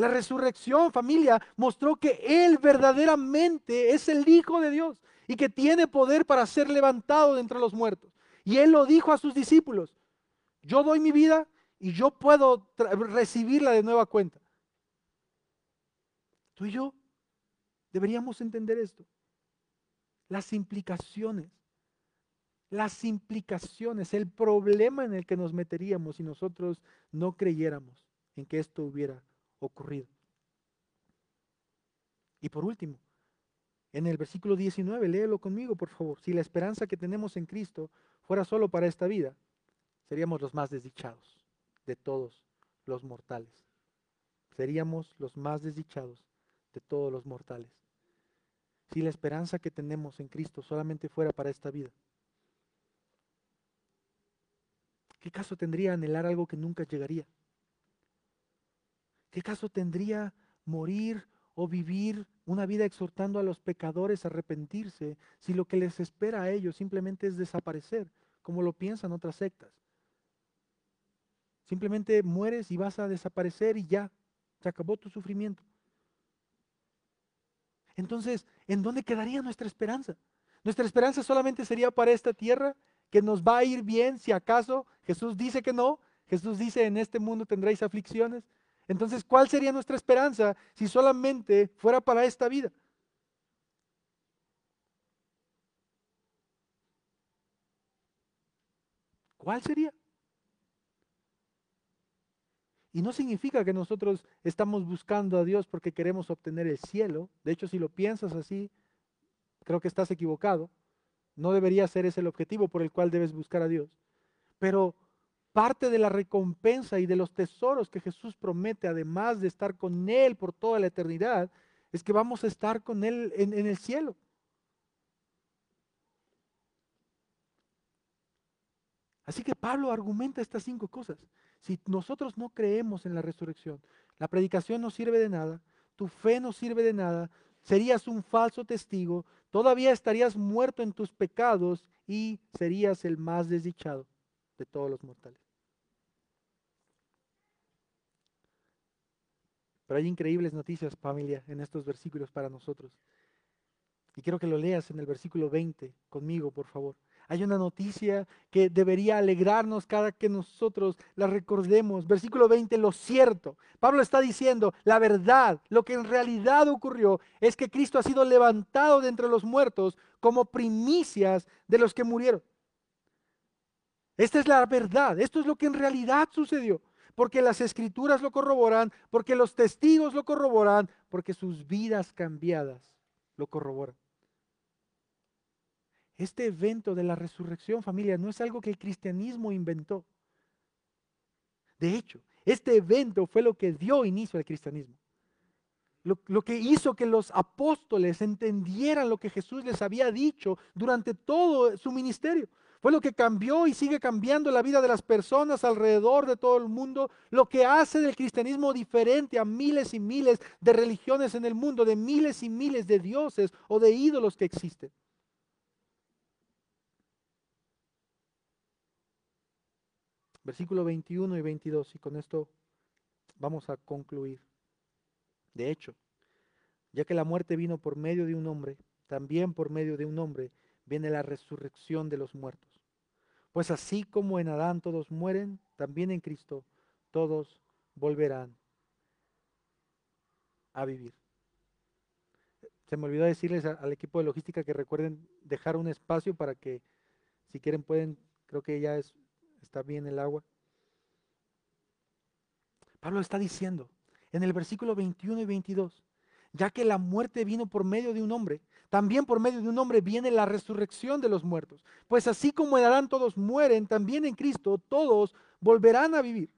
La resurrección, familia, mostró que Él verdaderamente es el Hijo de Dios y que tiene poder para ser levantado de entre los muertos. Y Él lo dijo a sus discípulos, yo doy mi vida y yo puedo recibirla de nueva cuenta. Tú y yo deberíamos entender esto. Las implicaciones, las implicaciones, el problema en el que nos meteríamos si nosotros no creyéramos en que esto hubiera ocurrido. Y por último, en el versículo 19, léelo conmigo, por favor. Si la esperanza que tenemos en Cristo fuera solo para esta vida, seríamos los más desdichados de todos los mortales. Seríamos los más desdichados de todos los mortales. Si la esperanza que tenemos en Cristo solamente fuera para esta vida, ¿qué caso tendría anhelar algo que nunca llegaría? ¿Qué caso tendría morir o vivir una vida exhortando a los pecadores a arrepentirse si lo que les espera a ellos simplemente es desaparecer, como lo piensan otras sectas? Simplemente mueres y vas a desaparecer y ya, se acabó tu sufrimiento. Entonces, ¿en dónde quedaría nuestra esperanza? Nuestra esperanza solamente sería para esta tierra, que nos va a ir bien si acaso Jesús dice que no. Jesús dice, en este mundo tendréis aflicciones. Entonces, ¿cuál sería nuestra esperanza si solamente fuera para esta vida? ¿Cuál sería? Y no significa que nosotros estamos buscando a Dios porque queremos obtener el cielo. De hecho, si lo piensas así, creo que estás equivocado. No debería ser ese el objetivo por el cual debes buscar a Dios. Pero parte de la recompensa y de los tesoros que Jesús promete, además de estar con Él por toda la eternidad, es que vamos a estar con Él en, el cielo. Así que Pablo argumenta estas cinco cosas. Si nosotros no creemos en la resurrección, la predicación no sirve de nada, tu fe no sirve de nada, serías un falso testigo, todavía estarías muerto en tus pecados y serías el más desdichado de todos los mortales. Pero hay increíbles noticias, familia, en estos versículos para nosotros. Y quiero que lo leas en el versículo 20 conmigo, por favor. Hay una noticia que debería alegrarnos cada que nosotros la recordemos. Versículo 20, lo cierto. Pablo está diciendo, la verdad, lo que en realidad ocurrió es que Cristo ha sido levantado de entre los muertos como primicias de los que murieron. Esta es la verdad, esto es lo que en realidad sucedió, porque las escrituras lo corroboran, porque los testigos lo corroboran, porque sus vidas cambiadas lo corroboran. Este evento de la resurrección, familia, no es algo que el cristianismo inventó. De hecho, este evento fue lo que dio inicio al cristianismo. Lo, que hizo que los apóstoles entendieran lo que Jesús les había dicho durante todo su ministerio. Fue lo que cambió y sigue cambiando la vida de las personas alrededor de todo el mundo, lo que hace del cristianismo diferente a miles y miles de religiones en el mundo, de miles y miles de dioses o de ídolos que existen. Versículo 21 y 22, y con esto vamos a concluir. De hecho, ya que la muerte vino por medio de un hombre, también por medio de un hombre viene la resurrección de los muertos. Pues así como en Adán todos mueren, también en Cristo todos volverán a vivir. Se me olvidó decirles al equipo de logística que recuerden dejar un espacio para que, si quieren, pueden, creo que ya es, está bien el agua. Pablo está diciendo en el versículo 21 y 22, ya que la muerte vino por medio de un hombre, también por medio de un hombre viene la resurrección de los muertos. Pues así como en Adán todos mueren, también en Cristo todos volverán a vivir.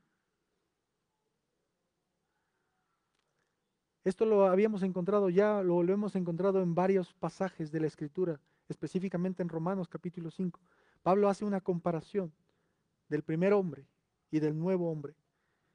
Esto lo habíamos encontrado ya, lo, lo hemos encontrado en varios pasajes de la Escritura, específicamente en Romanos capítulo 5. Pablo hace una comparación del primer hombre y del nuevo hombre.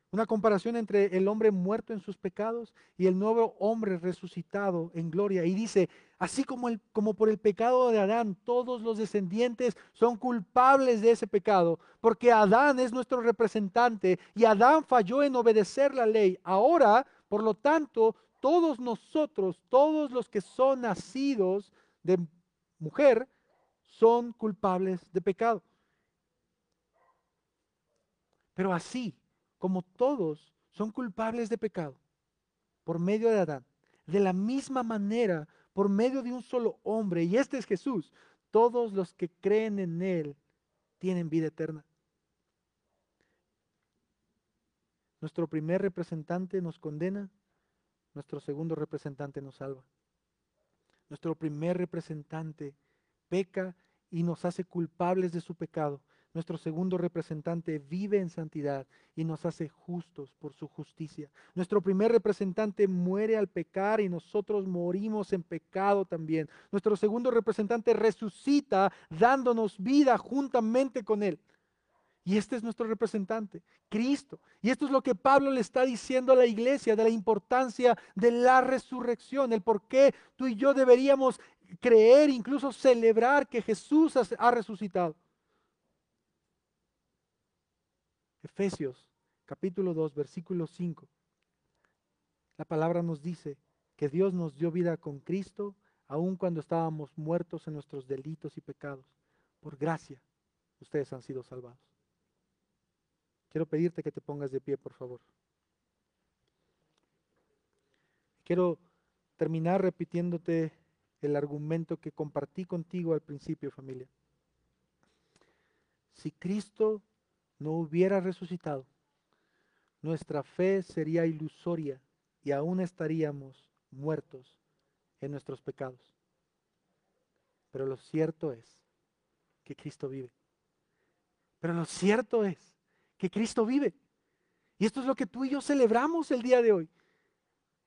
Una comparación entre el hombre muerto en sus pecados y el nuevo hombre resucitado en gloria. Y dice, así como, el, como por el pecado de Adán, todos los descendientes son culpables de ese pecado, porque Adán es nuestro representante y Adán falló en obedecer la ley. Ahora, por lo tanto, todos nosotros, todos los que son nacidos de mujer, son culpables de pecado. Pero así como todos son culpables de pecado por medio de Adán, de la misma manera, por medio de un solo hombre, y este es Jesús, todos los que creen en Él tienen vida eterna. Nuestro primer representante nos condena, nuestro segundo representante nos salva. Nuestro primer representante peca y nos hace culpables de su pecado. Nuestro segundo representante vive en santidad y nos hace justos por su justicia. Nuestro primer representante muere al pecar y nosotros morimos en pecado también. Nuestro segundo representante resucita dándonos vida juntamente con él. Y este es nuestro representante, Cristo. Y esto es lo que Pablo le está diciendo a la iglesia de la importancia de la resurrección, el por qué tú y yo deberíamos creer, incluso celebrar que Jesús ha resucitado. Efesios capítulo 2, versículo 5. La palabra nos dice que Dios nos dio vida con Cristo, aun cuando estábamos muertos en nuestros delitos y pecados. Por gracia, ustedes han sido salvados. Quiero pedirte que te pongas de pie, por favor. Quiero terminar repitiéndote el argumento que compartí contigo al principio, familia. Si Cristo no hubiera resucitado, nuestra fe sería ilusoria y aún estaríamos muertos en nuestros pecados. Pero lo cierto es que Cristo vive. Pero lo cierto es que Cristo vive. Y esto es lo que tú y yo celebramos el día de hoy.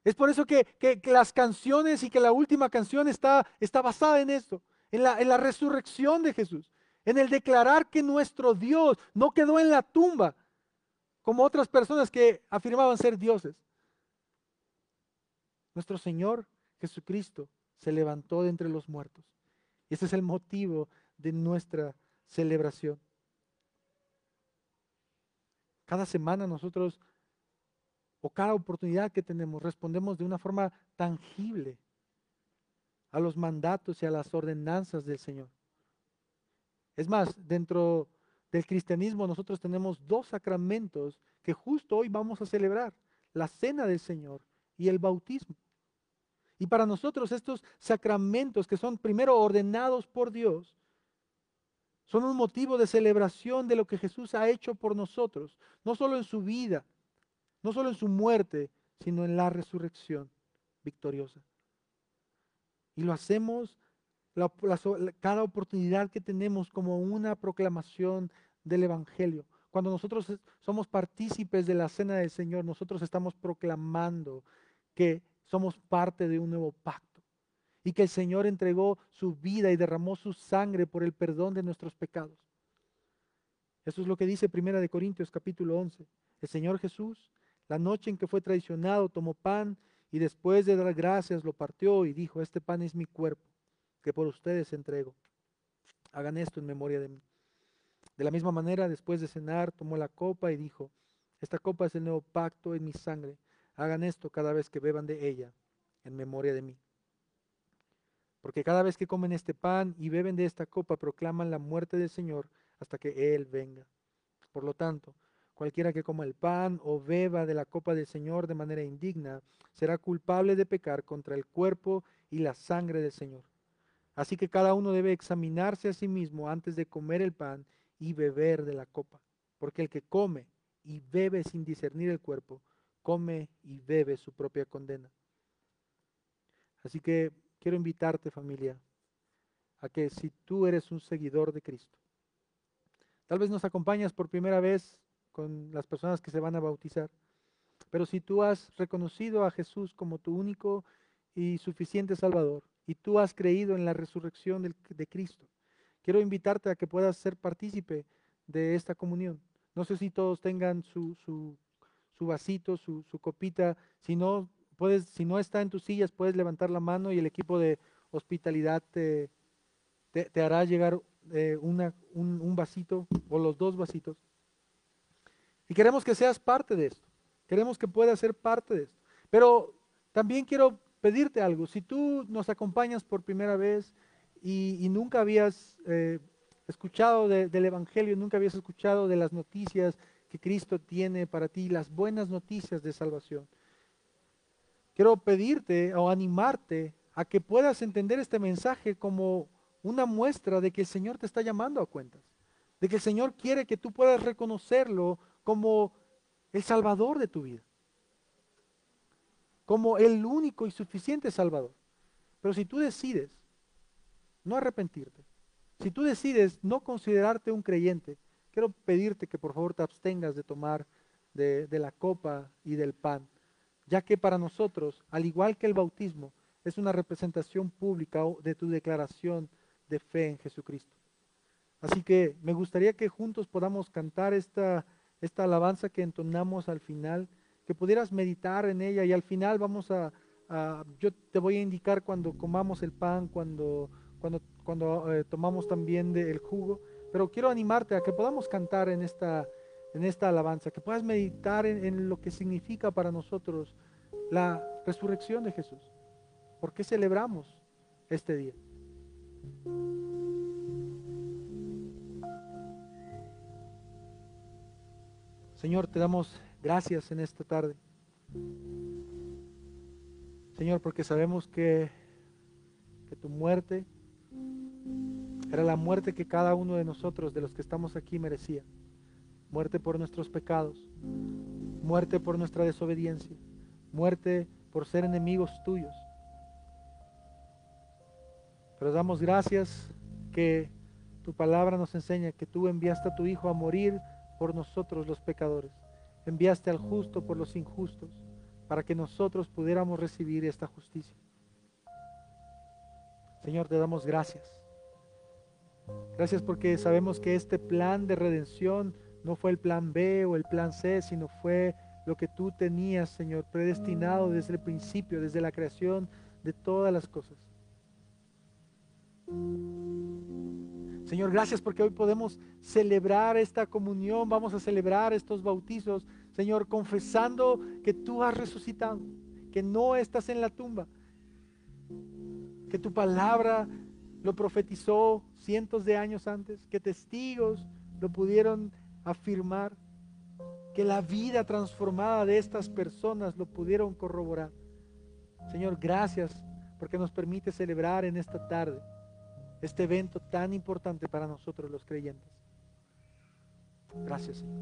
Es por eso que, las canciones y que la última canción está, está basada en esto, en la, en la resurrección de Jesús, en el declarar que nuestro Dios no quedó en la tumba, como otras personas que afirmaban ser dioses. Nuestro Señor Jesucristo se levantó de entre los muertos. Y ese es el motivo de nuestra celebración. Cada semana nosotros, o cada oportunidad que tenemos, respondemos de una forma tangible a los mandatos y a las ordenanzas del Señor. Es más, dentro del cristianismo nosotros tenemos dos sacramentos que justo hoy vamos a celebrar, la cena del Señor y el bautismo. Y para nosotros estos sacramentos que son primero ordenados por Dios, son un motivo de celebración de lo que Jesús ha hecho por nosotros, no solo en su vida, no solo en su muerte, sino en la resurrección victoriosa. Y lo hacemos cada oportunidad que tenemos como una proclamación del Evangelio. Cuando nosotros somos partícipes de la cena del Señor, nosotros estamos proclamando que somos parte de un nuevo pacto y que el Señor entregó su vida y derramó su sangre por el perdón de nuestros pecados. Eso es lo que dice Primera de Corintios capítulo 11. El Señor Jesús, la noche en que fue traicionado, tomó pan y después de dar gracias lo partió y dijo, este pan es mi cuerpo que por ustedes entrego. Hagan esto en memoria de mí. De la misma manera, después de cenar, tomó la copa y dijo, esta copa es el nuevo pacto en mi sangre. Hagan esto cada vez que beban de ella en memoria de mí. Porque cada vez que comen este pan y beben de esta copa, proclaman la muerte del Señor hasta que Él venga. Por lo tanto, cualquiera que coma el pan o beba de la copa del Señor de manera indigna, será culpable de pecar contra el cuerpo y la sangre del Señor. Así que cada uno debe examinarse a sí mismo antes de comer el pan y beber de la copa. Porque el que come y bebe sin discernir el cuerpo, come y bebe su propia condena. Así que quiero invitarte familia a que si tú eres un seguidor de Cristo, tal vez nos acompañas por primera vez con las personas que se van a bautizar, pero si tú has reconocido a Jesús como tu único y suficiente Salvador, y tú has creído en la resurrección de, Cristo, quiero invitarte a que puedas ser partícipe de esta comunión. No sé si todos tengan su, su, su vasito, su, su, copita. Si no, puedes, si no está en tus sillas, puedes levantar la mano y el equipo de hospitalidad te, te, hará llegar eh, una, un, un vasito o los dos vasitos. Y queremos que seas parte de esto. Queremos que puedas ser parte de esto. Pero también quiero pedirte algo. Si tú nos acompañas por primera vez y, nunca habías eh, escuchado del Evangelio, nunca habías escuchado de las noticias que Cristo tiene para ti, las buenas noticias de salvación, quiero pedirte o animarte a que puedas entender este mensaje como una muestra de que el Señor te está llamando a cuentas, de que el Señor quiere que tú puedas reconocerlo como el Salvador de tu vida como el único y suficiente Salvador. Pero si tú decides no arrepentirte, si tú decides no considerarte un creyente, quiero pedirte que por favor te abstengas de tomar de, la copa y del pan, ya que para nosotros, al igual que el bautismo, es una representación pública de tu declaración de fe en Jesucristo. Así que me gustaría que juntos podamos cantar esta, esta alabanza que entonamos al final que pudieras meditar en ella y al final vamos a, yo te voy a indicar cuando comamos el pan, cuando, cuando, cuando eh, tomamos también el jugo, pero quiero animarte a que podamos cantar en esta, en esta alabanza, que puedas meditar en, en lo que significa para nosotros la resurrección de Jesús. ¿Por qué celebramos este día? Señor, te damos gracias en esta tarde. Señor, porque sabemos que, que tu muerte era la muerte que cada uno de nosotros, de los que estamos aquí, merecía. Muerte por nuestros pecados, muerte por nuestra desobediencia, muerte por ser enemigos tuyos. Pero damos gracias que tu palabra nos enseña que tú enviaste a tu Hijo a morir por nosotros los pecadores. Enviaste al justo por los injustos para que nosotros pudiéramos recibir esta justicia. Señor, te damos gracias. Gracias porque sabemos que este plan de redención no fue el plan B o el plan C, sino fue lo que tú tenías, Señor, predestinado desde el principio, desde la creación de todas las cosas. Señor, gracias porque hoy podemos celebrar esta comunión, vamos a celebrar estos bautizos, Señor, confesando que tú has resucitado, que no estás en la tumba, que tu palabra lo profetizó cientos de años antes, que testigos lo pudieron afirmar, que la vida transformada de estas personas lo pudieron corroborar. Señor, gracias porque nos permite celebrar en esta tarde este evento tan importante para nosotros los creyentes. Gracias, Señor.